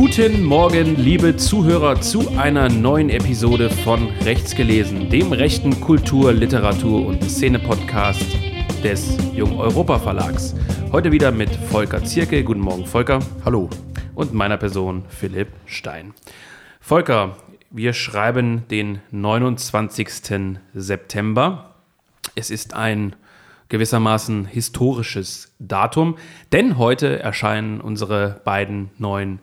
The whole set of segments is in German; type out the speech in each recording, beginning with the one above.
Guten Morgen, liebe Zuhörer, zu einer neuen Episode von Rechts gelesen, dem rechten Kultur-, Literatur- und Szene-Podcast des Jung Europa Verlags. Heute wieder mit Volker Zierke. Guten Morgen, Volker. Hallo. Und meiner Person Philipp Stein. Volker, wir schreiben den 29. September. Es ist ein gewissermaßen historisches Datum, denn heute erscheinen unsere beiden neuen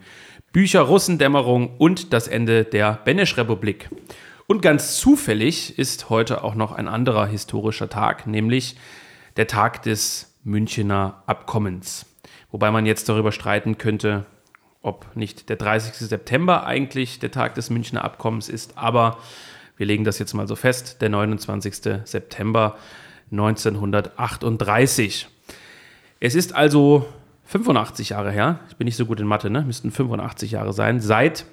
Bücher Russendämmerung und das Ende der Benesch-Republik. Und ganz zufällig ist heute auch noch ein anderer historischer Tag, nämlich der Tag des Münchener Abkommens. Wobei man jetzt darüber streiten könnte, ob nicht der 30. September eigentlich der Tag des Münchner Abkommens ist, aber wir legen das jetzt mal so fest, der 29. September 1938. Es ist also 85 Jahre her, ich bin nicht so gut in Mathe, ne? müssten 85 Jahre sein, seit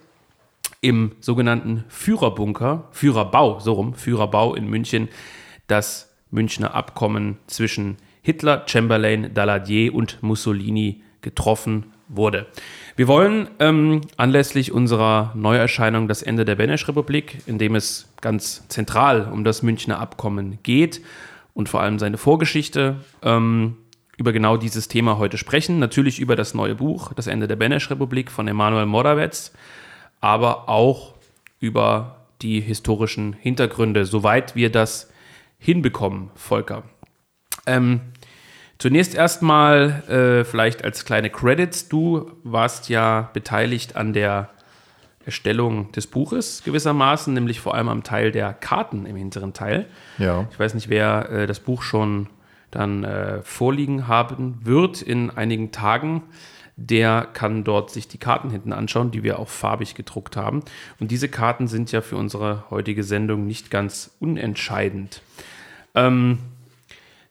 im sogenannten Führerbunker, Führerbau, so rum, Führerbau in München, das Münchner Abkommen zwischen Hitler, Chamberlain, Daladier und Mussolini getroffen wurde. Wir wollen ähm, anlässlich unserer Neuerscheinung Das Ende der Benesch-Republik, in dem es ganz zentral um das Münchner Abkommen geht und vor allem seine Vorgeschichte, ähm, über genau dieses Thema heute sprechen. Natürlich über das neue Buch Das Ende der Benesch-Republik von Emanuel Morawetz, aber auch über die historischen Hintergründe, soweit wir das hinbekommen, Volker. Ähm, Zunächst erstmal äh, vielleicht als kleine Credits. Du warst ja beteiligt an der Erstellung des Buches gewissermaßen, nämlich vor allem am Teil der Karten im hinteren Teil. Ja. Ich weiß nicht, wer äh, das Buch schon dann äh, vorliegen haben wird in einigen Tagen. Der kann dort sich die Karten hinten anschauen, die wir auch farbig gedruckt haben. Und diese Karten sind ja für unsere heutige Sendung nicht ganz unentscheidend. Ähm,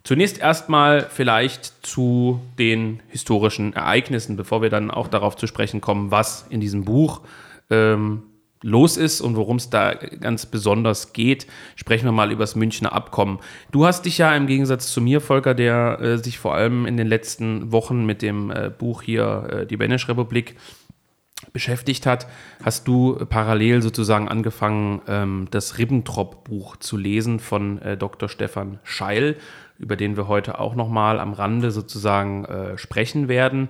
Zunächst erstmal vielleicht zu den historischen Ereignissen, bevor wir dann auch darauf zu sprechen kommen, was in diesem Buch ähm, los ist und worum es da ganz besonders geht, sprechen wir mal über das Münchner Abkommen. Du hast dich ja im Gegensatz zu mir, Volker, der äh, sich vor allem in den letzten Wochen mit dem äh, Buch hier äh, Die Benesch-Republik beschäftigt hat, hast du parallel sozusagen angefangen, ähm, das Ribbentrop-Buch zu lesen von äh, Dr. Stefan Scheil über den wir heute auch nochmal am Rande sozusagen äh, sprechen werden.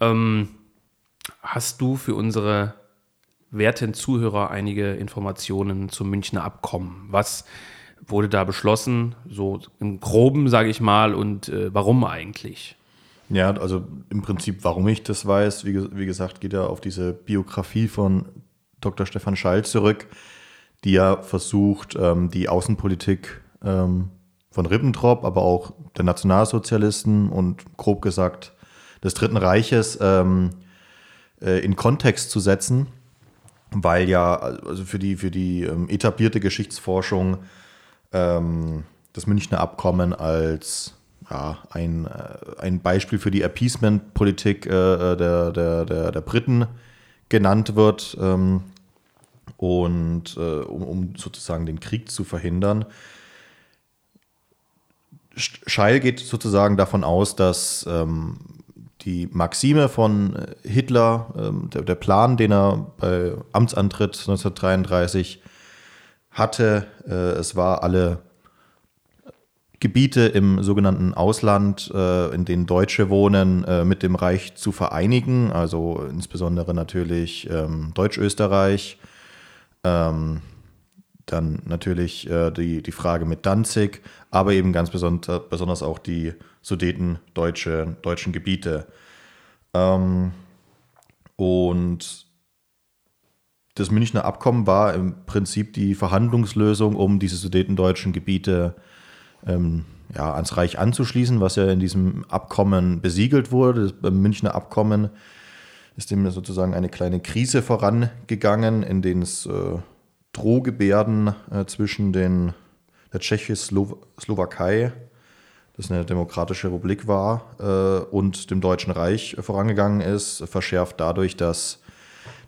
Ähm, hast du für unsere werten Zuhörer einige Informationen zum Münchner Abkommen? Was wurde da beschlossen? So im Groben, sage ich mal, und äh, warum eigentlich? Ja, also im Prinzip, warum ich das weiß, wie, wie gesagt, geht ja auf diese Biografie von Dr. Stefan Schall zurück, die ja versucht, ähm, die Außenpolitik ähm, von Ribbentrop, aber auch der Nationalsozialisten und grob gesagt des Dritten Reiches ähm, äh, in Kontext zu setzen, weil ja also für die, für die ähm, etablierte Geschichtsforschung ähm, das Münchner Abkommen als ja, ein, äh, ein Beispiel für die Appeasement-Politik äh, äh der, der, der, der Briten genannt wird ähm, und äh, um, um sozusagen den Krieg zu verhindern. Scheil geht sozusagen davon aus, dass ähm, die Maxime von äh, Hitler, ähm, der, der, Plan, den er bei Amtsantritt 1933 hatte, äh, es war alle Gebiete im sogenannten Ausland, äh, in denen Deutsche wohnen, äh, mit dem Reich zu vereinigen, also insbesondere natürlich ähm, Deutsch-Österreich, ähm, dann natürlich äh, die, die Frage mit Danzig, aber eben ganz besonders, besonders auch die Sudeten deutsche, deutschen Gebiete. Ähm, und das Münchner Abkommen war im Prinzip die Verhandlungslösung, um diese sudetendeutschen Gebiete ähm, ja, ans Reich anzuschließen, was ja in diesem Abkommen besiegelt wurde. Das Münchner Abkommen ist dem sozusagen eine kleine Krise vorangegangen, in denen es äh, Drohgebärden äh, zwischen den, der Tschechoslowakei, das eine demokratische Republik war, äh, und dem Deutschen Reich vorangegangen ist, verschärft dadurch, dass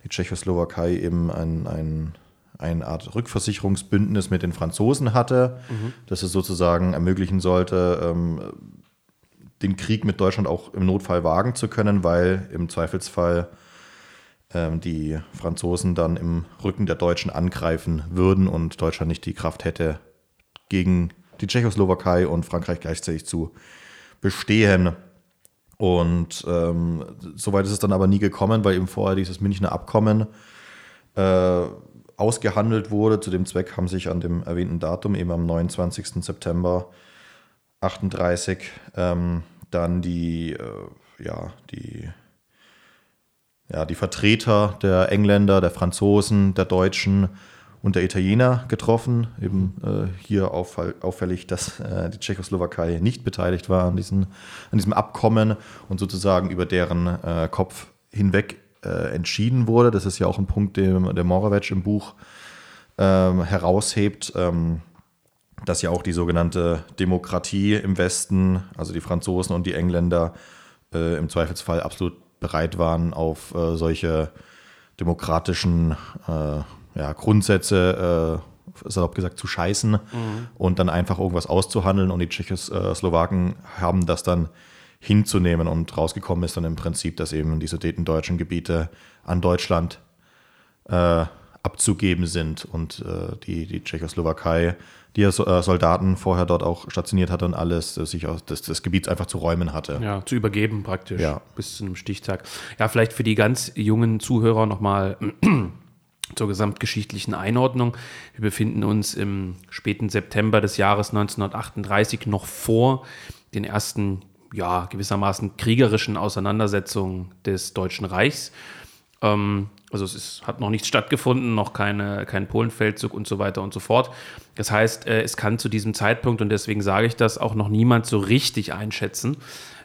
die Tschechoslowakei eben ein, ein, eine Art Rückversicherungsbündnis mit den Franzosen hatte, mhm. das es sozusagen ermöglichen sollte, ähm, den Krieg mit Deutschland auch im Notfall wagen zu können, weil im Zweifelsfall ähm, die Franzosen dann im Rücken der Deutschen angreifen würden und Deutschland nicht die Kraft hätte, gegen die Tschechoslowakei und Frankreich gleichzeitig zu bestehen. Und ähm, soweit ist es dann aber nie gekommen, weil eben vorher dieses Münchner Abkommen äh, ausgehandelt wurde. Zu dem Zweck haben sich an dem erwähnten Datum, eben am 29. September 38, ähm, dann die, äh, ja, die ja, die Vertreter der Engländer, der Franzosen, der Deutschen und der Italiener getroffen. Eben äh, hier auffällig, dass äh, die Tschechoslowakei nicht beteiligt war an, diesen, an diesem Abkommen und sozusagen über deren äh, Kopf hinweg äh, entschieden wurde. Das ist ja auch ein Punkt, den der Moravec im Buch ähm, heraushebt. Ähm, dass ja auch die sogenannte Demokratie im Westen, also die Franzosen und die Engländer, äh, im Zweifelsfall absolut bereit waren, auf äh, solche demokratischen äh, ja, Grundsätze, äh, salopp gesagt, zu scheißen mhm. und dann einfach irgendwas auszuhandeln. Und die Tschechoslowaken haben das dann hinzunehmen und rausgekommen ist dann im Prinzip, dass eben die sudetendeutschen Gebiete an Deutschland äh, abzugeben sind und äh, die, die Tschechoslowakei die er äh, Soldaten vorher dort auch stationiert hatte und alles, äh, sich aus des, des Gebiets einfach zu räumen hatte. Ja, zu übergeben praktisch. Ja. Bis zu einem Stichtag. Ja, vielleicht für die ganz jungen Zuhörer nochmal zur gesamtgeschichtlichen Einordnung. Wir befinden uns im späten September des Jahres 1938 noch vor den ersten, ja, gewissermaßen kriegerischen Auseinandersetzungen des Deutschen Reichs. Ähm, also es ist, hat noch nichts stattgefunden, noch keine, kein Polenfeldzug und so weiter und so fort. Das heißt, äh, es kann zu diesem Zeitpunkt, und deswegen sage ich das, auch noch niemand so richtig einschätzen,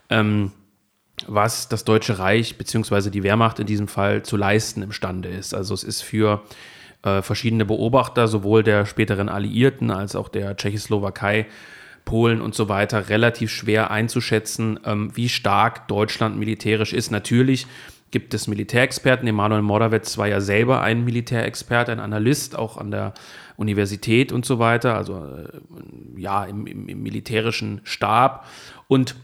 ähm, was das Deutsche Reich bzw. die Wehrmacht in diesem Fall zu leisten imstande ist. Also es ist für äh, verschiedene Beobachter, sowohl der späteren Alliierten als auch der Tschechoslowakei, Polen und so weiter, relativ schwer einzuschätzen, ähm, wie stark Deutschland militärisch ist. Natürlich gibt es Militärexperten. Emanuel Morawetz war ja selber ein Militärexperte, ein Analyst, auch an der Universität und so weiter, also äh, ja, im, im, im militärischen Stab. Und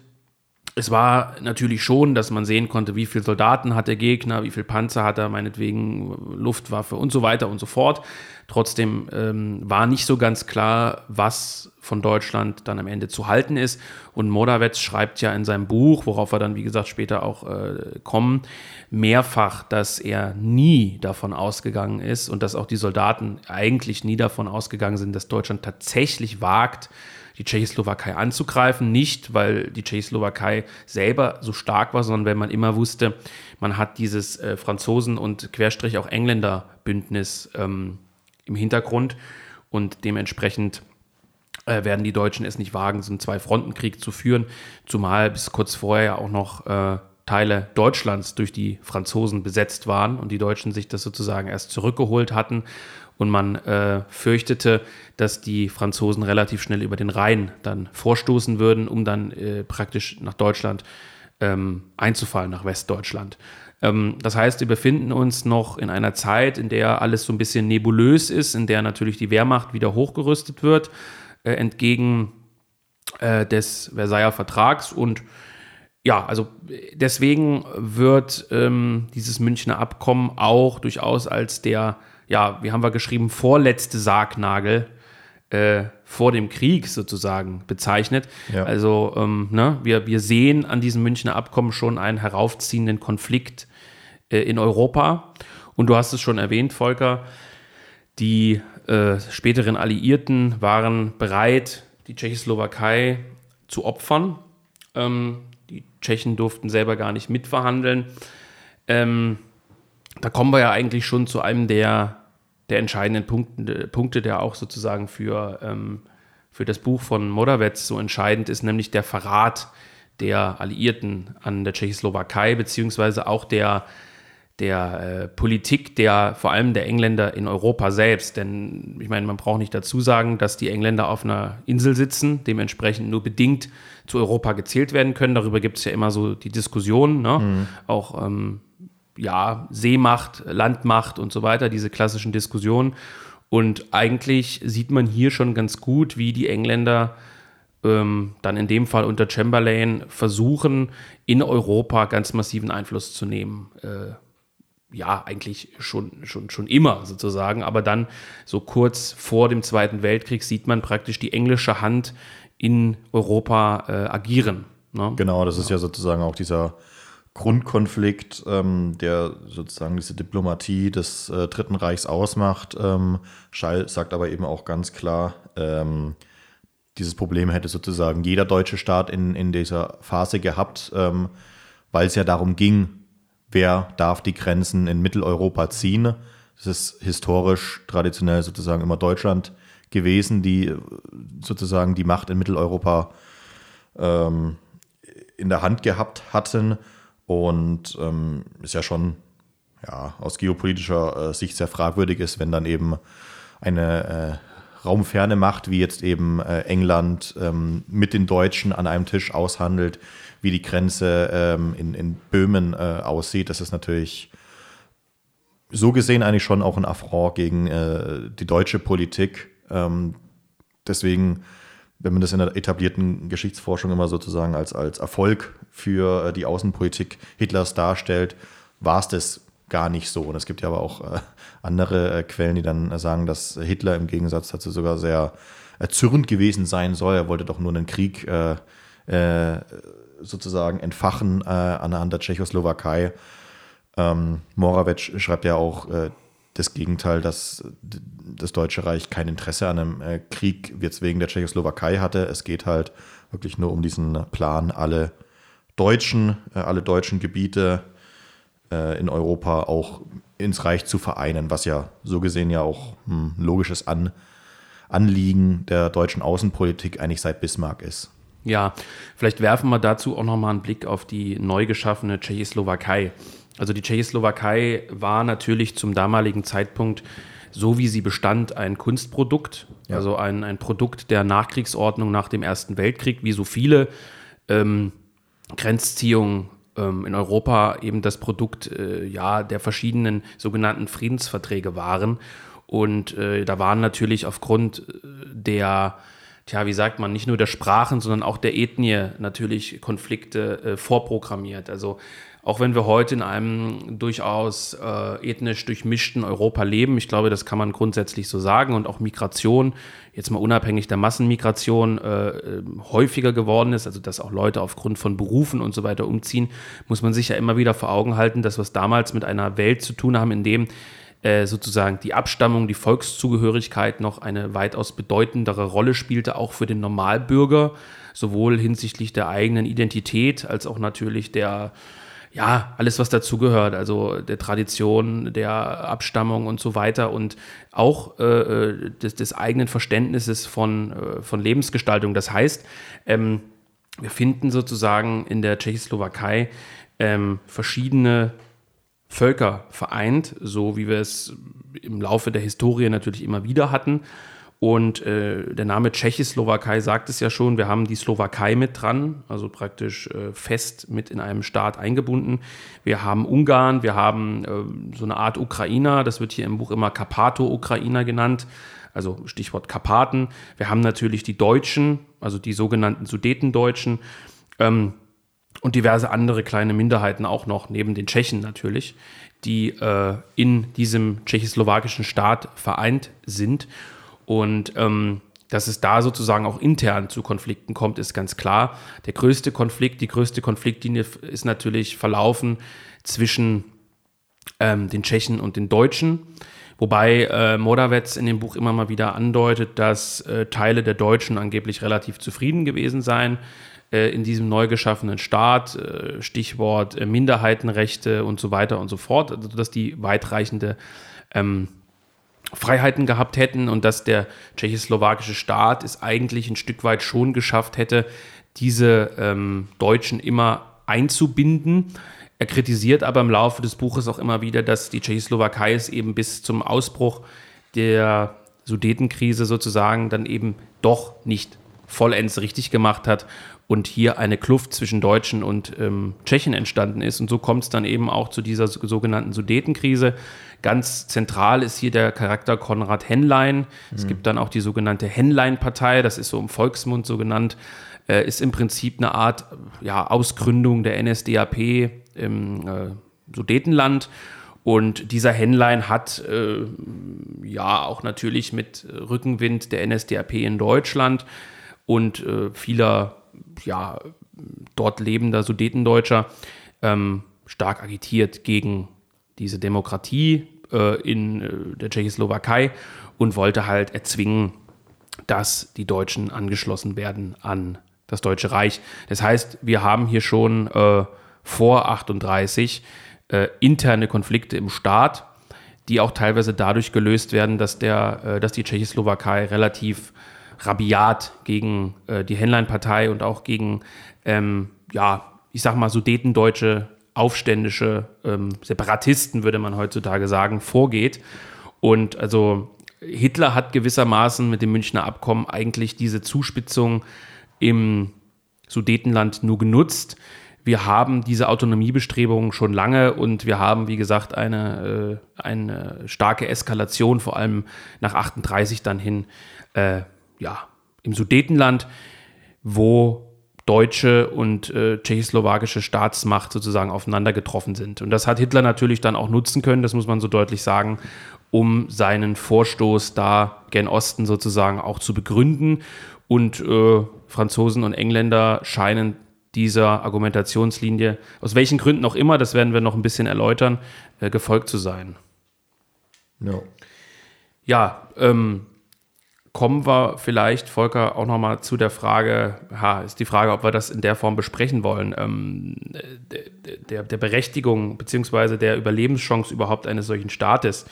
es war natürlich schon, dass man sehen konnte, wie viele Soldaten hat der Gegner, wie viele Panzer hat er, meinetwegen Luftwaffe und so weiter und so fort. Trotzdem ähm, war nicht so ganz klar, was von Deutschland dann am Ende zu halten ist. Und Modawetz schreibt ja in seinem Buch, worauf wir dann, wie gesagt, später auch äh, kommen, mehrfach, dass er nie davon ausgegangen ist und dass auch die Soldaten eigentlich nie davon ausgegangen sind, dass Deutschland tatsächlich wagt, die Tschechoslowakei anzugreifen. Nicht, weil die Tschechoslowakei selber so stark war, sondern weil man immer wusste, man hat dieses äh, Franzosen- und Querstrich auch Engländer-Bündnis ähm, im Hintergrund. Und dementsprechend äh, werden die Deutschen es nicht wagen, so einen Zwei-Fronten-Krieg zu führen, zumal bis kurz vorher ja auch noch äh, Teile Deutschlands durch die Franzosen besetzt waren und die Deutschen sich das sozusagen erst zurückgeholt hatten und man äh, fürchtete, dass die Franzosen relativ schnell über den Rhein dann vorstoßen würden, um dann äh, praktisch nach Deutschland ähm, einzufallen, nach Westdeutschland. Ähm, das heißt, wir befinden uns noch in einer Zeit, in der alles so ein bisschen nebulös ist, in der natürlich die Wehrmacht wieder hochgerüstet wird, äh, entgegen äh, des Versailler Vertrags. Und ja, also deswegen wird ähm, dieses Münchner Abkommen auch durchaus als der, ja, wie haben wir geschrieben, vorletzte Sargnagel äh, vor dem Krieg sozusagen bezeichnet. Ja. Also ähm, ne, wir, wir sehen an diesem Münchner Abkommen schon einen heraufziehenden Konflikt äh, in Europa. Und du hast es schon erwähnt, Volker, die äh, späteren Alliierten waren bereit, die Tschechoslowakei zu opfern. Ähm, die Tschechen durften selber gar nicht mitverhandeln. Ähm, da kommen wir ja eigentlich schon zu einem der, der entscheidenden Punkte, Punkte, der auch sozusagen für, ähm, für das Buch von Modawetz so entscheidend ist, nämlich der Verrat der Alliierten an der Tschechoslowakei, beziehungsweise auch der der äh, Politik der vor allem der Engländer in Europa selbst. Denn ich meine, man braucht nicht dazu sagen, dass die Engländer auf einer Insel sitzen, dementsprechend nur bedingt zu Europa gezählt werden können. Darüber gibt es ja immer so die Diskussion, ne? mhm. auch ähm, ja, Seemacht, Landmacht und so weiter, diese klassischen Diskussionen. Und eigentlich sieht man hier schon ganz gut, wie die Engländer ähm, dann in dem Fall unter Chamberlain versuchen, in Europa ganz massiven Einfluss zu nehmen. Äh, ja, eigentlich schon, schon, schon immer sozusagen. Aber dann so kurz vor dem Zweiten Weltkrieg sieht man praktisch die englische Hand in Europa äh, agieren. Ne? Genau, das ist ja sozusagen auch dieser Grundkonflikt, ähm, der sozusagen diese Diplomatie des äh, Dritten Reichs ausmacht. Ähm, Schall sagt aber eben auch ganz klar, ähm, dieses Problem hätte sozusagen jeder deutsche Staat in, in dieser Phase gehabt, ähm, weil es ja darum ging, wer darf die Grenzen in Mitteleuropa ziehen. Das ist historisch traditionell sozusagen immer Deutschland gewesen, die sozusagen die Macht in Mitteleuropa ähm, in der Hand gehabt hatten. Und ähm, ist ja schon ja, aus geopolitischer äh, Sicht sehr fragwürdig ist, wenn dann eben eine äh, raumferne Macht, wie jetzt eben äh, England, ähm, mit den Deutschen an einem Tisch aushandelt, wie die Grenze ähm, in, in Böhmen äh, aussieht. Das ist natürlich so gesehen eigentlich schon auch ein Affront gegen äh, die deutsche Politik. Ähm, deswegen, wenn man das in der etablierten Geschichtsforschung immer sozusagen als, als Erfolg für äh, die Außenpolitik Hitlers darstellt, war es das gar nicht so. Und es gibt ja aber auch äh, andere äh, Quellen, die dann sagen, dass Hitler im Gegensatz dazu sogar sehr erzürnt gewesen sein soll. Er wollte doch nur einen Krieg sozusagen entfachen anhand der Tschechoslowakei. Ähm, Moravec schreibt ja auch das Gegenteil, dass das Deutsche Reich kein Interesse an einem äh, Krieg jetzt wegen der Tschechoslowakei hatte. Es geht halt wirklich nur um diesen Plan, alle deutschen, äh, alle deutschen Gebiete äh, in Europa auch ins Reich zu vereinen, was ja so gesehen ja auch ein logisches An Anliegen der deutschen Außenpolitik eigentlich seit Bismarck ist. Ja, vielleicht werfen wir dazu auch nochmal einen Blick auf die neu geschaffene Tschechoslowakei. Also die Tschechoslowakei war natürlich zum damaligen Zeitpunkt, so wie sie bestand, ein Kunstprodukt, ja. also ein, ein Produkt der Nachkriegsordnung nach dem Ersten Weltkrieg, wie so viele ähm, Grenzziehungen ähm, in Europa eben das Produkt äh, ja, der verschiedenen sogenannten Friedensverträge waren. Und äh, da waren natürlich aufgrund äh, der tja, wie sagt man, nicht nur der Sprachen, sondern auch der Ethnie natürlich Konflikte äh, vorprogrammiert. Also auch wenn wir heute in einem durchaus äh, ethnisch durchmischten Europa leben, ich glaube, das kann man grundsätzlich so sagen. Und auch Migration, jetzt mal unabhängig der Massenmigration, äh, äh häufiger geworden ist, also dass auch Leute aufgrund von Berufen und so weiter umziehen, muss man sich ja immer wieder vor Augen halten, dass wir es damals mit einer Welt zu tun haben, in dem äh, sozusagen die Abstammung, die Volkszugehörigkeit noch eine weitaus bedeutendere Rolle spielte, auch für den Normalbürger, sowohl hinsichtlich der eigenen Identität als auch natürlich der, ja, alles, was dazugehört, also der Tradition, der Abstammung und so weiter und auch äh, äh des, des, eigenen Verständnisses von, äh, von Lebensgestaltung. Das heißt, ähm, wir finden sozusagen in der Tschechoslowakei ähm, verschiedene Völker vereint, so wie wir es im Laufe der Historie natürlich immer wieder hatten. Und äh, der Name Tschechoslowakei sagt es ja schon, wir haben die Slowakei mit dran, also praktisch äh, fest mit in einem Staat eingebunden. Wir haben Ungarn, wir haben äh, so eine Art Ukrainer, das wird hier im Buch immer Karpato-Ukrainer genannt, also Stichwort Karpaten. Wir haben natürlich die Deutschen, also die sogenannten Sudetendeutschen. Ähm, und diverse andere kleine Minderheiten auch noch, neben den Tschechen natürlich, die äh, in diesem tschechoslowakischen Staat vereint sind. Und ähm, dass es da sozusagen auch intern zu Konflikten kommt, ist ganz klar. Der größte Konflikt, die größte Konfliktlinie ist natürlich verlaufen zwischen ähm, den Tschechen und den Deutschen. Wobei äh, Moravec in dem Buch immer mal wieder andeutet, dass äh, Teile der Deutschen angeblich relativ zufrieden gewesen seien äh, in diesem neu geschaffenen Staat, äh, Stichwort äh, Minderheitenrechte und so weiter und so fort, also dass die weitreichende ähm, Freiheiten gehabt hätten und dass der tschechoslowakische Staat es eigentlich ein Stück weit schon geschafft hätte, diese ähm, Deutschen immer einzubinden. Er kritisiert aber im Laufe des Buches auch immer wieder, dass die Tschechoslowakei es eben bis zum Ausbruch der Sudetenkrise sozusagen dann eben doch nicht vollends richtig gemacht hat und hier eine Kluft zwischen Deutschen und ähm, Tschechen entstanden ist. Und so kommt es dann eben auch zu dieser sogenannten Sudetenkrise. Ganz zentral ist hier der Charakter Konrad Henlein. Mhm. Es gibt dann auch die sogenannte Henlein-Partei, das ist so im Volksmund so genannt, äh, ist im Prinzip eine Art ja, Ausgründung der NSDAP im äh, Sudetenland. Und dieser Henlein hat äh, ja auch natürlich mit Rückenwind der NSDAP in Deutschland und äh, vieler ja, dort lebender Sudetendeutscher ähm, stark agitiert gegen diese Demokratie äh, in äh, der Tschechoslowakei und wollte halt erzwingen, dass die Deutschen angeschlossen werden an das Deutsche Reich. Das heißt, wir haben hier schon äh, vor 38 äh, interne Konflikte im Staat, die auch teilweise dadurch gelöst werden, dass, der, äh, dass die Tschechoslowakei relativ rabiat gegen äh, die Henlein-Partei und auch gegen, ähm, ja, ich sag mal, sudetendeutsche aufständische ähm, Separatisten, würde man heutzutage sagen, vorgeht. Und also Hitler hat gewissermaßen mit dem Münchner Abkommen eigentlich diese Zuspitzung im Sudetenland nur genutzt. Wir haben diese Autonomiebestrebungen schon lange und wir haben, wie gesagt, eine, äh, eine starke Eskalation, vor allem nach 38 dann hin, äh, ja, im Sudetenland, wo deutsche und äh, tschechoslowakische Staatsmacht sozusagen aufeinander getroffen sind. Und das hat Hitler natürlich dann auch nutzen können, das muss man so deutlich sagen, um seinen Vorstoß da gen Osten sozusagen auch zu begründen. Und äh, Franzosen und Engländer scheinen dieser Argumentationslinie, aus welchen Gründen auch immer, das werden wir noch ein bisschen erläutern, äh, gefolgt zu sein. No. Ja, ähm, kommen wir vielleicht, Volker, auch nochmal zu der Frage, ha, ist die Frage, ob wir das in der Form besprechen wollen, ähm, der, der Berechtigung bzw. der Überlebenschance überhaupt eines solchen Staates,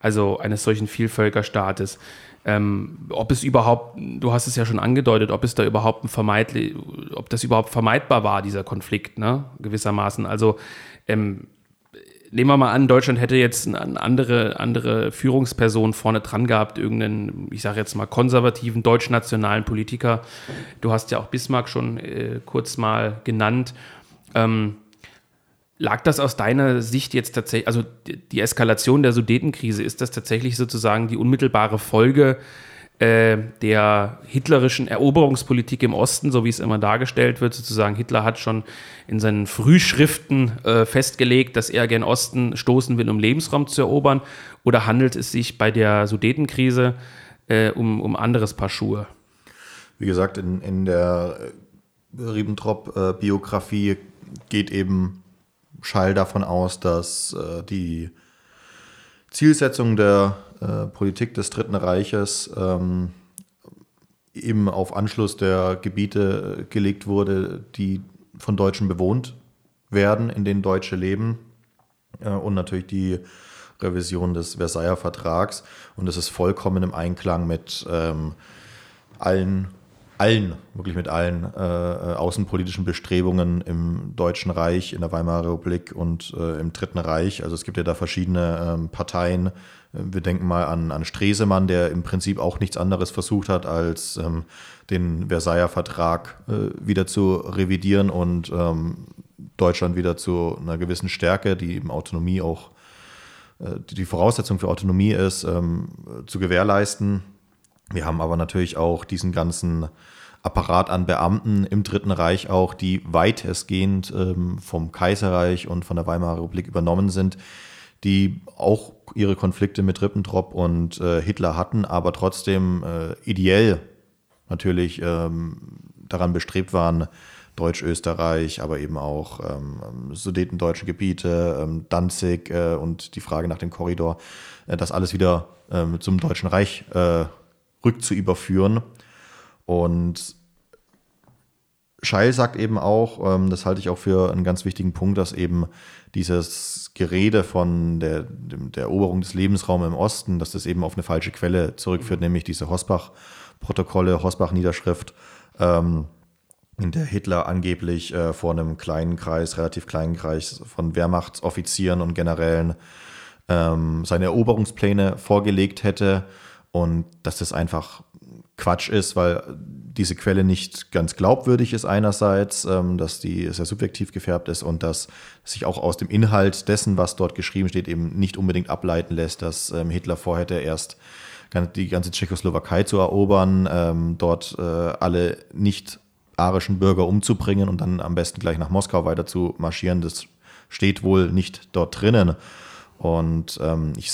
also eines solchen Vielvölkerstaates. Ähm, ob es überhaupt, du hast es ja schon angedeutet, ob es da überhaupt ein vermeidlich, ob das überhaupt vermeidbar war, dieser Konflikt, ne, gewissermaßen. Also ähm, nehmen wir mal an, Deutschland hätte jetzt eine andere, andere Führungsperson vorne dran gehabt, irgendeinen, ich sage jetzt mal, konservativen deutschnationalen Politiker. Du hast ja auch Bismarck schon äh, kurz mal genannt. Ähm, lag das aus deiner Sicht jetzt tatsächlich, also die Eskalation der Sudetenkrise, ist das tatsächlich sozusagen die unmittelbare Folge der hitlerischen Eroberungspolitik im Osten, so wie es immer dargestellt wird. Sozusagen Hitler hat schon in seinen Frühschriften äh, festgelegt, dass er gen Osten stoßen will, um Lebensraum zu erobern. Oder handelt es sich bei der Sudetenkrise äh, um, um anderes Paar Schuhe? Wie gesagt, in, in der Ribbentrop-Biografie geht eben Schall davon aus, dass äh, die Zielsetzung der äh, Politik des Dritten Reiches ähm, eben auf Anschluss der Gebiete äh, gelegt wurde, die von Deutschen bewohnt werden, in denen Deutsche leben. Äh, und natürlich die Revision des Versailler Vertrags. Und das ist vollkommen im Einklang mit ähm, allen allen, wirklich mit allen äh, äh, außenpolitischen Bestrebungen im Deutschen Reich, in der Weimarer Republik und äh, im Dritten Reich. Also es gibt ja da verschiedene ähm, Parteien. Wir denken mal an, an Stresemann, der im Prinzip auch nichts anderes versucht hat, als ähm, den Versailler Vertrag äh, wieder zu revidieren und ähm, Deutschland wieder zu einer gewissen Stärke, die eben Autonomie auch äh, die Voraussetzung für Autonomie ist, ähm, zu gewährleisten. Wir haben aber natürlich auch diesen ganzen Apparat an Beamten im Dritten Reich auch, die weitestgehend ähm, vom Kaiserreich und von der Weimarer Republik übernommen sind, die auch ihre Konflikte mit Ribbentrop und äh, Hitler hatten, aber trotzdem äh, ideell natürlich ähm, daran bestrebt waren, Deutsch-Österreich, aber eben auch ähm, sudetendeutsche Gebiete, ähm, Danzig äh, und die Frage nach dem Korridor, äh, das alles wieder ähm, zum Deutschen Reich äh, rückzuüberführen. Und Scheil sagt eben auch, ähm, das halte ich auch für einen ganz wichtigen Punkt, dass eben dieses Gerede von der, der Eroberung des Lebensraums im Osten, dass das eben auf eine falsche Quelle zurückführt, nämlich diese Hosbach-Protokolle, Hosbach-Niederschrift, ähm, in der Hitler angeblich äh, vor einem kleinen Kreis, relativ kleinen Kreis von Wehrmachtsoffizieren und Generälen ähm, seine Eroberungspläne vorgelegt hätte und dass das einfach Quatsch ist, weil diese Quelle nicht ganz glaubwürdig ist einerseits, ähm, dass die sehr subjektiv gefärbt ist und dass sich auch aus dem Inhalt dessen, was dort geschrieben steht, eben nicht unbedingt ableiten lässt, dass ähm, Hitler vorhätte, erst die ganze Tschechoslowakei zu erobern, ähm, dort äh, alle nicht arischen Bürger umzubringen und dann am besten gleich nach Moskau weiter zu marschieren. Das steht wohl nicht dort drinnen. Und ich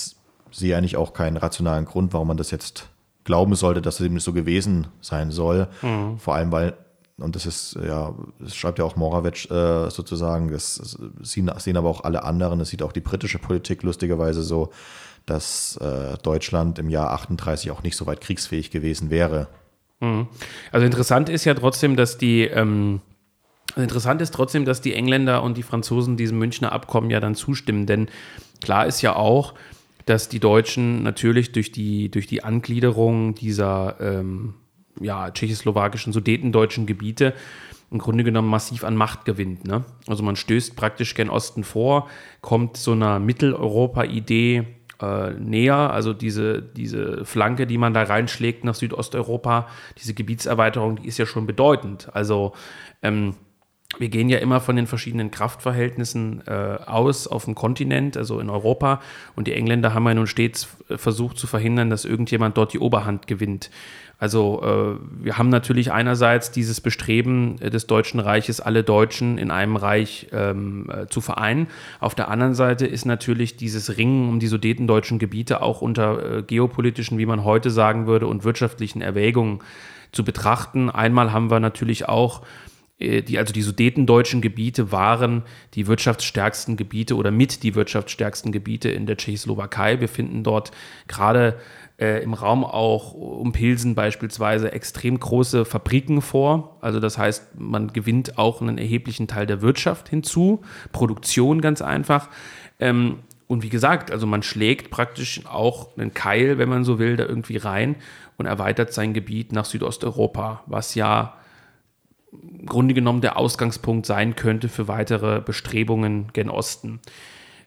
sehe eigentlich auch keinen rationalen Grund, warum man das jetzt glauben sollte, dass es eben so gewesen sein soll. Mhm. Vor allem, weil, und das ist, ja, das schreibt ja auch Moravec äh, sozusagen, das, das sehen, sehen, aber auch alle anderen, das sieht auch die britische Politik lustigerweise so, dass äh, Deutschland im Jahr 38 auch nicht so weit kriegsfähig gewesen wäre. Mhm. Also interessant ist ja trotzdem, dass die ähm Interessant ist trotzdem, dass die Engländer und die Franzosen diesem Münchner Abkommen ja dann zustimmen, denn klar ist ja auch, dass die Deutschen natürlich durch die, durch die Angliederung dieser ähm, ja, tschechoslowakischen, sudetendeutschen Gebiete im Grunde genommen massiv an Macht gewinnt. Ne? Also man stößt praktisch gen Osten vor, kommt so einer Mitteleuropa-Idee äh, näher, also diese, diese Flanke, die man da reinschlägt nach Südosteuropa, diese Gebietserweiterung, die ist ja schon bedeutend. Also ähm, wir gehen ja immer von den verschiedenen Kraftverhältnissen äh, aus auf dem Kontinent, also in Europa. Und die Engländer haben ja nun stets versucht zu verhindern, dass irgendjemand dort die Oberhand gewinnt. Also äh, wir haben natürlich einerseits dieses Bestreben des Deutschen Reiches, alle Deutschen in einem Reich ähm, äh, zu vereinen. Auf der anderen Seite ist natürlich dieses Ringen um die sudetendeutschen Gebiete auch unter äh, geopolitischen, wie man heute sagen würde, und wirtschaftlichen Erwägungen zu betrachten. Einmal haben wir natürlich auch die, also die sudetendeutschen Gebiete waren die wirtschaftsstärksten Gebiete oder mit die wirtschaftsstärksten Gebiete in der Tschechoslowakei. Wir finden dort gerade äh, im Raum auch um Pilsen beispielsweise extrem große Fabriken vor. Also das heißt, man gewinnt auch einen erheblichen Teil der Wirtschaft hinzu, Produktion ganz einfach. Ähm, und wie gesagt, also man schlägt praktisch auch einen Keil, wenn man so will, da irgendwie rein und erweitert sein Gebiet nach Südosteuropa, was ja im Grunde genommen der Ausgangspunkt sein könnte für weitere Bestrebungen gen Osten.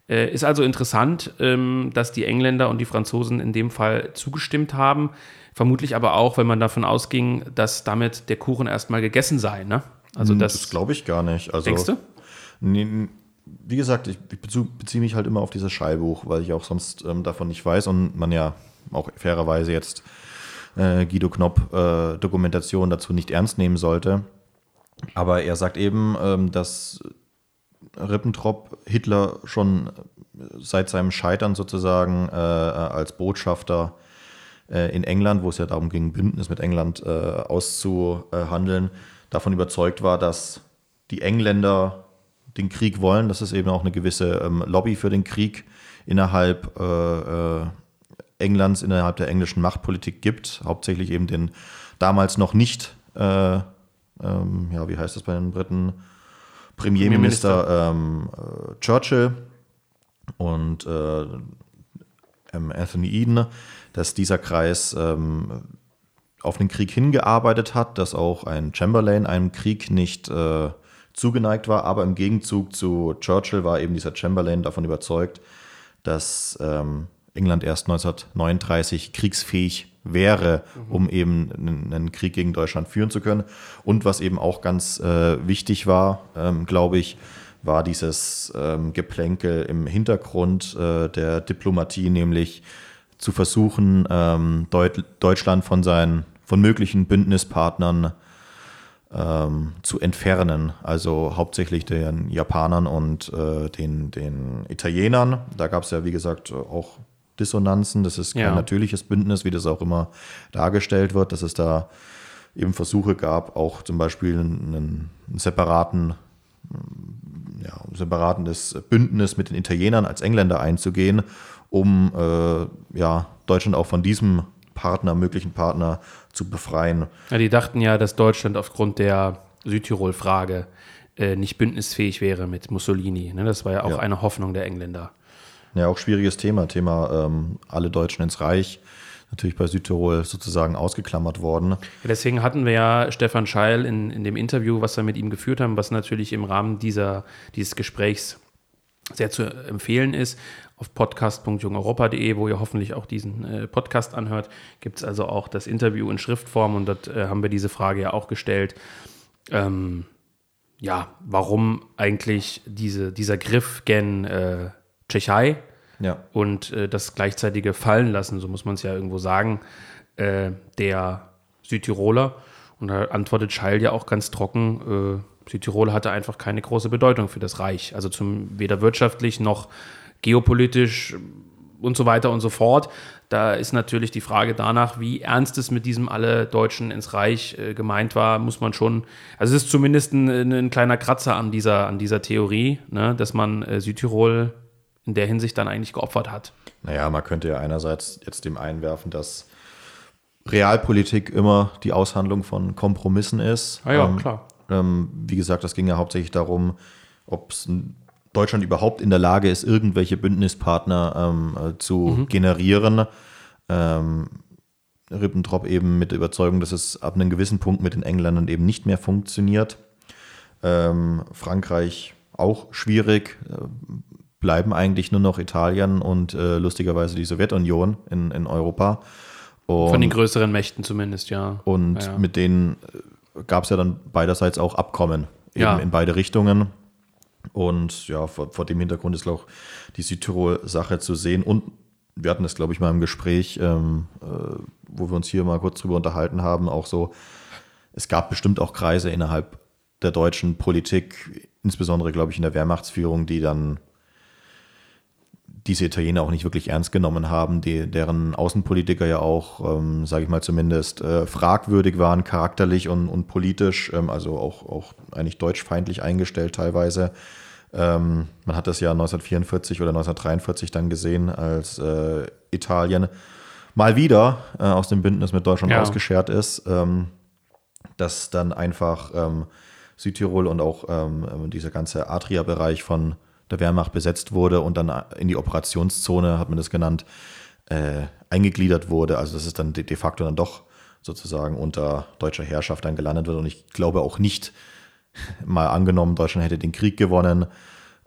Äh, ist also interessant, ähm, dass die Engländer und die Franzosen in dem Fall zugestimmt haben. Vermutlich aber auch, wenn man davon ausging, dass damit der Kuchen erstmal gegessen sei. Ne? Also hm, das, das glaube ich gar nicht. Also, denkst du? Nee, wie gesagt, ich beziehe mich halt immer auf dieses Schallbuch, weil ich auch sonst ähm, davon nicht weiß und man ja auch fairerweise jetzt äh, Guido Knopp äh, Dokumentation dazu nicht ernst nehmen sollte. Aber er sagt eben, ähm, dass Ribbentrop Hitler schon seit seinem Scheitern sozusagen äh, als Botschafter äh, in England, wo es ja darum ging, Bündnis mit England äh, auszuhandeln, davon überzeugt war, dass die Engländer den Krieg wollen, dass es eben auch eine gewisse ähm, Lobby für den Krieg innerhalb Englands, innerhalb der englischen Machtpolitik gibt, hauptsächlich eben den damals noch nicht äh, ähm, ja, wie heißt das bei den Briten? Premierminister, Premierminister. Ähm, äh, Churchill und äh, Anthony Eden, dass dieser Kreis ähm, auf den Krieg hingearbeitet hat, dass auch ein Chamberlain einem Krieg nicht äh, zugeneigt war, aber im Gegenzug zu Churchill war eben dieser Chamberlain davon überzeugt, dass ähm, England erst 1939 kriegsfähig wäre, mhm. um eben einen, einen, Krieg gegen Deutschland führen zu können. Und was eben auch ganz äh, wichtig war, ähm, glaube ich, war dieses ähm, Geplänkel im Hintergrund äh, der Diplomatie, nämlich zu versuchen, ähm, Deut Deutschland von seinen von möglichen Bündnispartnern ähm, zu entfernen. Also hauptsächlich den Japanern und äh, den, den Italienern. Da gab es ja, wie gesagt, auch Dissonanzen. Das ist kein ja. natürliches Bündnis, wie das auch immer dargestellt wird, dass es da eben Versuche gab, auch zum Beispiel einen, einen separaten, ja, ein separates Bündnis mit den Italienern als Engländer einzugehen, um äh, ja, Deutschland auch von diesem Partner, möglichen Partner zu befreien. Ja, die dachten ja, dass Deutschland aufgrund der Südtirol-Frage äh, nicht bündnisfähig wäre mit Mussolini. Ne? Das war ja auch ja. eine Hoffnung der Engländer. Ja, auch schwieriges Thema. Thema ähm, alle Deutschen ins Reich. Natürlich bei Südtirol sozusagen ausgeklammert worden. Deswegen hatten wir ja Stefan Scheil in, in dem Interview, was wir mit ihm geführt haben, was natürlich im Rahmen dieser, dieses Gesprächs sehr zu empfehlen ist. Auf podcast.jungeuropa.de, wo ihr hoffentlich auch diesen äh, Podcast anhört, gibt es also auch das Interview in Schriftform und dort äh, haben wir diese Frage ja auch gestellt. Ähm, ja, warum eigentlich diese, dieser Griff gen äh, Tschechei ja. und äh, das gleichzeitige Fallen lassen, so muss man es ja irgendwo sagen, äh, der Südtiroler. Und da antwortet Scheil ja auch ganz trocken, äh, Südtirol hatte einfach keine große Bedeutung für das Reich. Also zum, weder wirtschaftlich noch geopolitisch und so weiter und so fort. Da ist natürlich die Frage danach, wie ernst es mit diesem alle Deutschen ins Reich äh, gemeint war, muss man schon, also es ist zumindest ein, ein kleiner Kratzer an dieser, an dieser Theorie, ne, dass man äh, Südtirol in der Hinsicht dann eigentlich geopfert hat. Naja, man könnte ja einerseits jetzt dem einwerfen, dass Realpolitik immer die Aushandlung von Kompromissen ist. Ah ja, ähm, klar. Ähm, wie gesagt, das ging ja hauptsächlich darum, ob Deutschland überhaupt in der Lage ist, irgendwelche Bündnispartner ähm, äh, zu mhm. generieren. Ähm, Ribbentrop eben mit der Überzeugung, dass es ab einem gewissen Punkt mit den Engländern eben nicht mehr funktioniert. Ähm, Frankreich auch schwierig, äh, bleiben eigentlich nur noch Italien und äh, lustigerweise die Sowjetunion in, in Europa. Und, Von den größeren Mächten zumindest, ja. Und ja, ja. mit denen äh, gab es ja dann beiderseits auch Abkommen eben ja. in beide Richtungen. Und ja, vor, vor dem Hintergrund ist auch die Südtirol-Sache zu sehen. Und wir hatten das, glaube ich, mal im Gespräch, ähm, äh, wo wir uns hier mal kurz drüber unterhalten haben, auch so, es gab bestimmt auch Kreise innerhalb der deutschen Politik, insbesondere, glaube ich, in der Wehrmachtsführung, die dann diese Italiener auch nicht wirklich ernst genommen haben, die, deren Außenpolitiker ja auch, ähm, sage ich mal zumindest, äh, fragwürdig waren, charakterlich und, und politisch, ähm, also auch, auch eigentlich deutschfeindlich eingestellt teilweise. Ähm, man hat das ja 1944 oder 1943 dann gesehen, als äh, Italien mal wieder äh, aus dem Bündnis mit Deutschland ja. ausgeschert ist, ähm, dass dann einfach ähm, Südtirol und auch ähm, dieser ganze Adria-Bereich von der Wehrmacht besetzt wurde und dann in die Operationszone, hat man das genannt, äh, eingegliedert wurde. Also dass es dann de facto dann doch sozusagen unter deutscher Herrschaft dann gelandet wird. Und ich glaube auch nicht, mal angenommen, Deutschland hätte den Krieg gewonnen,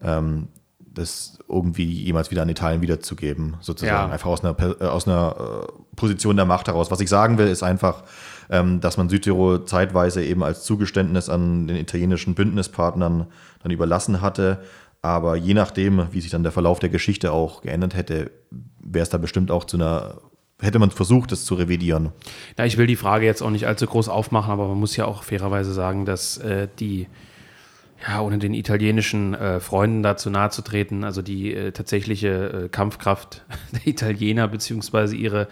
ähm, das irgendwie jemals wieder an Italien wiederzugeben, sozusagen. Ja. Einfach aus einer, äh, aus einer äh, Position der Macht heraus. Was ich sagen will, ist einfach, ähm, dass man Südtirol zeitweise eben als Zugeständnis an den italienischen Bündnispartnern dann überlassen hatte aber je nachdem, wie sich dann der Verlauf der Geschichte auch geändert hätte, wäre es da bestimmt auch zu einer hätte man versucht, es zu revidieren. Ja, ich will die Frage jetzt auch nicht allzu groß aufmachen, aber man muss ja auch fairerweise sagen, dass äh, die, ja, ohne den italienischen äh, Freunden dazu nahe zu treten, also die äh, tatsächliche äh, Kampfkraft der Italiener beziehungsweise ihre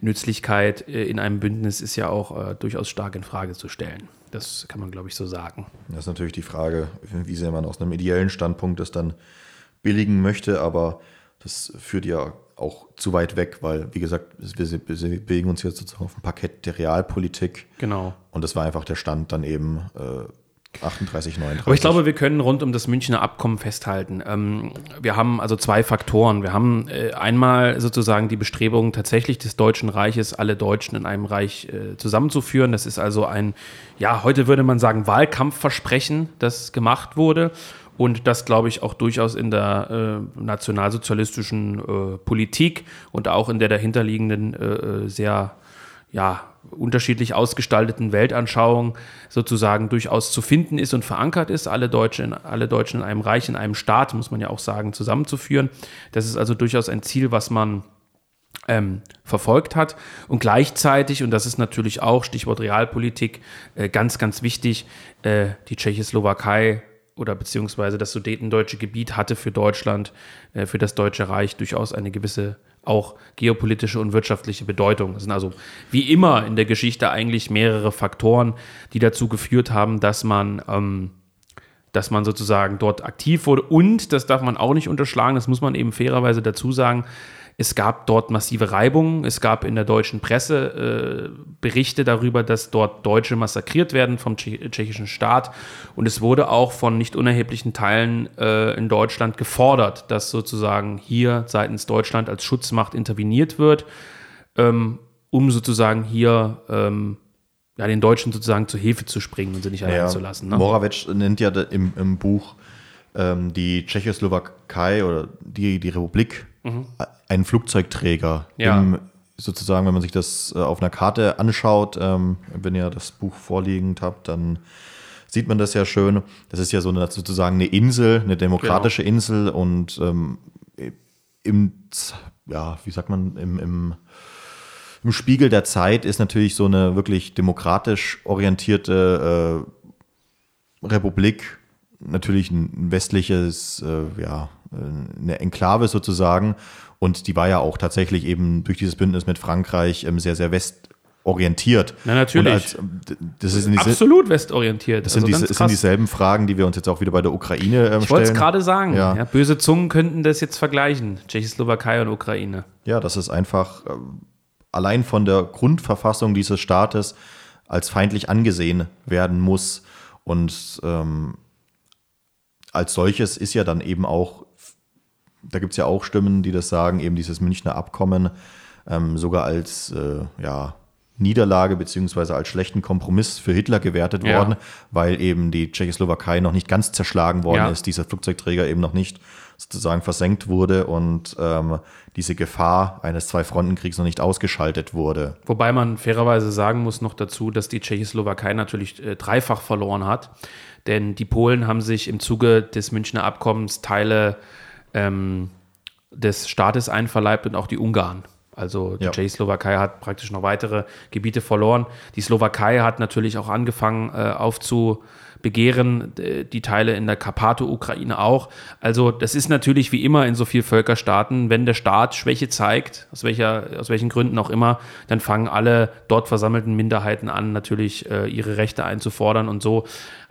Nützlichkeit äh, in einem Bündnis ist ja auch äh, durchaus stark in Frage zu stellen. Das kann man, glaube ich, so sagen. Das ist natürlich die Frage, wie sehr man aus einem ideellen Standpunkt das dann billigen möchte, aber das führt ja auch zu weit weg, weil, wie gesagt, wir, bewegen uns jetzt sozusagen auf dem Parkett der Realpolitik. Genau. Und das war einfach der Stand dann eben äh, 38, 39. Aber ich glaube, wir können rund um das Münchner Abkommen festhalten. Ähm, wir haben also zwei Faktoren. Wir haben äh, einmal sozusagen die Bestrebungen tatsächlich des Deutschen Reiches, alle Deutschen in einem Reich äh, zusammenzuführen. Das ist also ein, ja, heute würde man sagen, Wahlkampfversprechen, das gemacht wurde. Und das, glaube ich, auch durchaus in der äh, nationalsozialistischen äh, Politik und auch in der dahinterliegenden äh, äh, sehr ja, unterschiedlich ausgestalteten Weltanschauung sozusagen durchaus zu finden ist und verankert ist, alle Deutschen, alle Deutschen in einem Reich, in einem Staat, muss man ja auch sagen, zusammenzuführen. Das ist also durchaus ein Ziel, was man ähm, verfolgt hat. Und gleichzeitig, und das ist natürlich auch Stichwort Realpolitik, äh, ganz, ganz wichtig, äh, die Tschechoslowakei oder beziehungsweise das sudetendeutsche Gebiet hatte für Deutschland, äh, für das Deutsche Reich durchaus eine gewisse auch geopolitische und wirtschaftliche Bedeutung. Das sind also wie immer in der Geschichte eigentlich mehrere Faktoren, die dazu geführt haben, dass man, ähm, dass man sozusagen dort aktiv wurde. Und das darf man auch nicht unterschlagen, das muss man eben fairerweise dazu sagen, es gab dort massive Reibungen. Es gab in der deutschen Presse äh, Berichte darüber, dass dort Deutsche massakriert werden vom tschechischen Staat. Und es wurde auch von nicht unerheblichen Teilen äh, in Deutschland gefordert, dass sozusagen hier seitens Deutschland als Schutzmacht interveniert wird, ähm, um sozusagen hier ähm, ja, den Deutschen sozusagen zur Hilfe zu springen und sie nicht allein ja, zu lassen. Ne? Moravec nennt ja im, im Buch ähm, die Tschechoslowakei oder die, die Republik mhm. einen Flugzeugträger. Ja. Im, sozusagen, wenn man sich das äh, auf einer Karte anschaut, ähm, wenn ihr das Buch vorliegend habt, dann sieht man das ja schön. Das ist ja so eine, sozusagen eine Insel, eine demokratische genau. Insel und ähm, im, ja, wie sagt man, im, im, im, Spiegel der Zeit ist natürlich so eine wirklich demokratisch orientierte äh, Republik natürlich ein westliches, äh, ja, eine Enklave sozusagen. Und die war ja auch tatsächlich eben durch dieses Bündnis mit Frankreich ähm, sehr, sehr westorientiert. Na, natürlich. Als, das ist Absolut westorientiert. Das sind, also diese, sind, dieselben Fragen, die wir uns jetzt auch wieder bei der Ukraine ähm, ich wollte es gerade sagen. Ja. Ja, böse Zungen könnten das jetzt vergleichen. Tschechoslowakei und Ukraine. Ja, das ist einfach allein von der Grundverfassung dieses Staates als feindlich angesehen werden muss. Und ähm, als solches ist ja dann eben auch, da gibt es ja auch Stimmen, die das sagen, eben dieses Münchner Abkommen ähm, sogar als äh, ja, Niederlage beziehungsweise als schlechten Kompromiss für Hitler gewertet ja. worden, weil eben die Tschechoslowakei noch nicht ganz zerschlagen worden ja. ist, dieser Flugzeugträger eben noch nicht sozusagen versenkt wurde und ähm, diese Gefahr eines Zwei-Fronten-Kriegs noch nicht ausgeschaltet wurde. Wobei man fairerweise sagen muss noch dazu, dass die Tschechoslowakei natürlich äh, dreifach verloren hat. Denn die Polen haben sich im Zuge des Münchner Abkommens Teile ähm, des Staates einverleibt und auch die Ungarn. Also die ja. Tschechoslowakei hat praktisch noch weitere Gebiete verloren. Die Slowakei hat natürlich auch angefangen äh, aufzu begehren äh, die Teile in der Karpato-Ukraine auch. Also das ist natürlich wie immer in so vielen Völkerstaaten, wenn der Staat Schwäche zeigt, aus, welcher, aus welchen Gründen auch immer, dann fangen alle dort versammelten Minderheiten an, natürlich äh, ihre Rechte einzufordern. Und so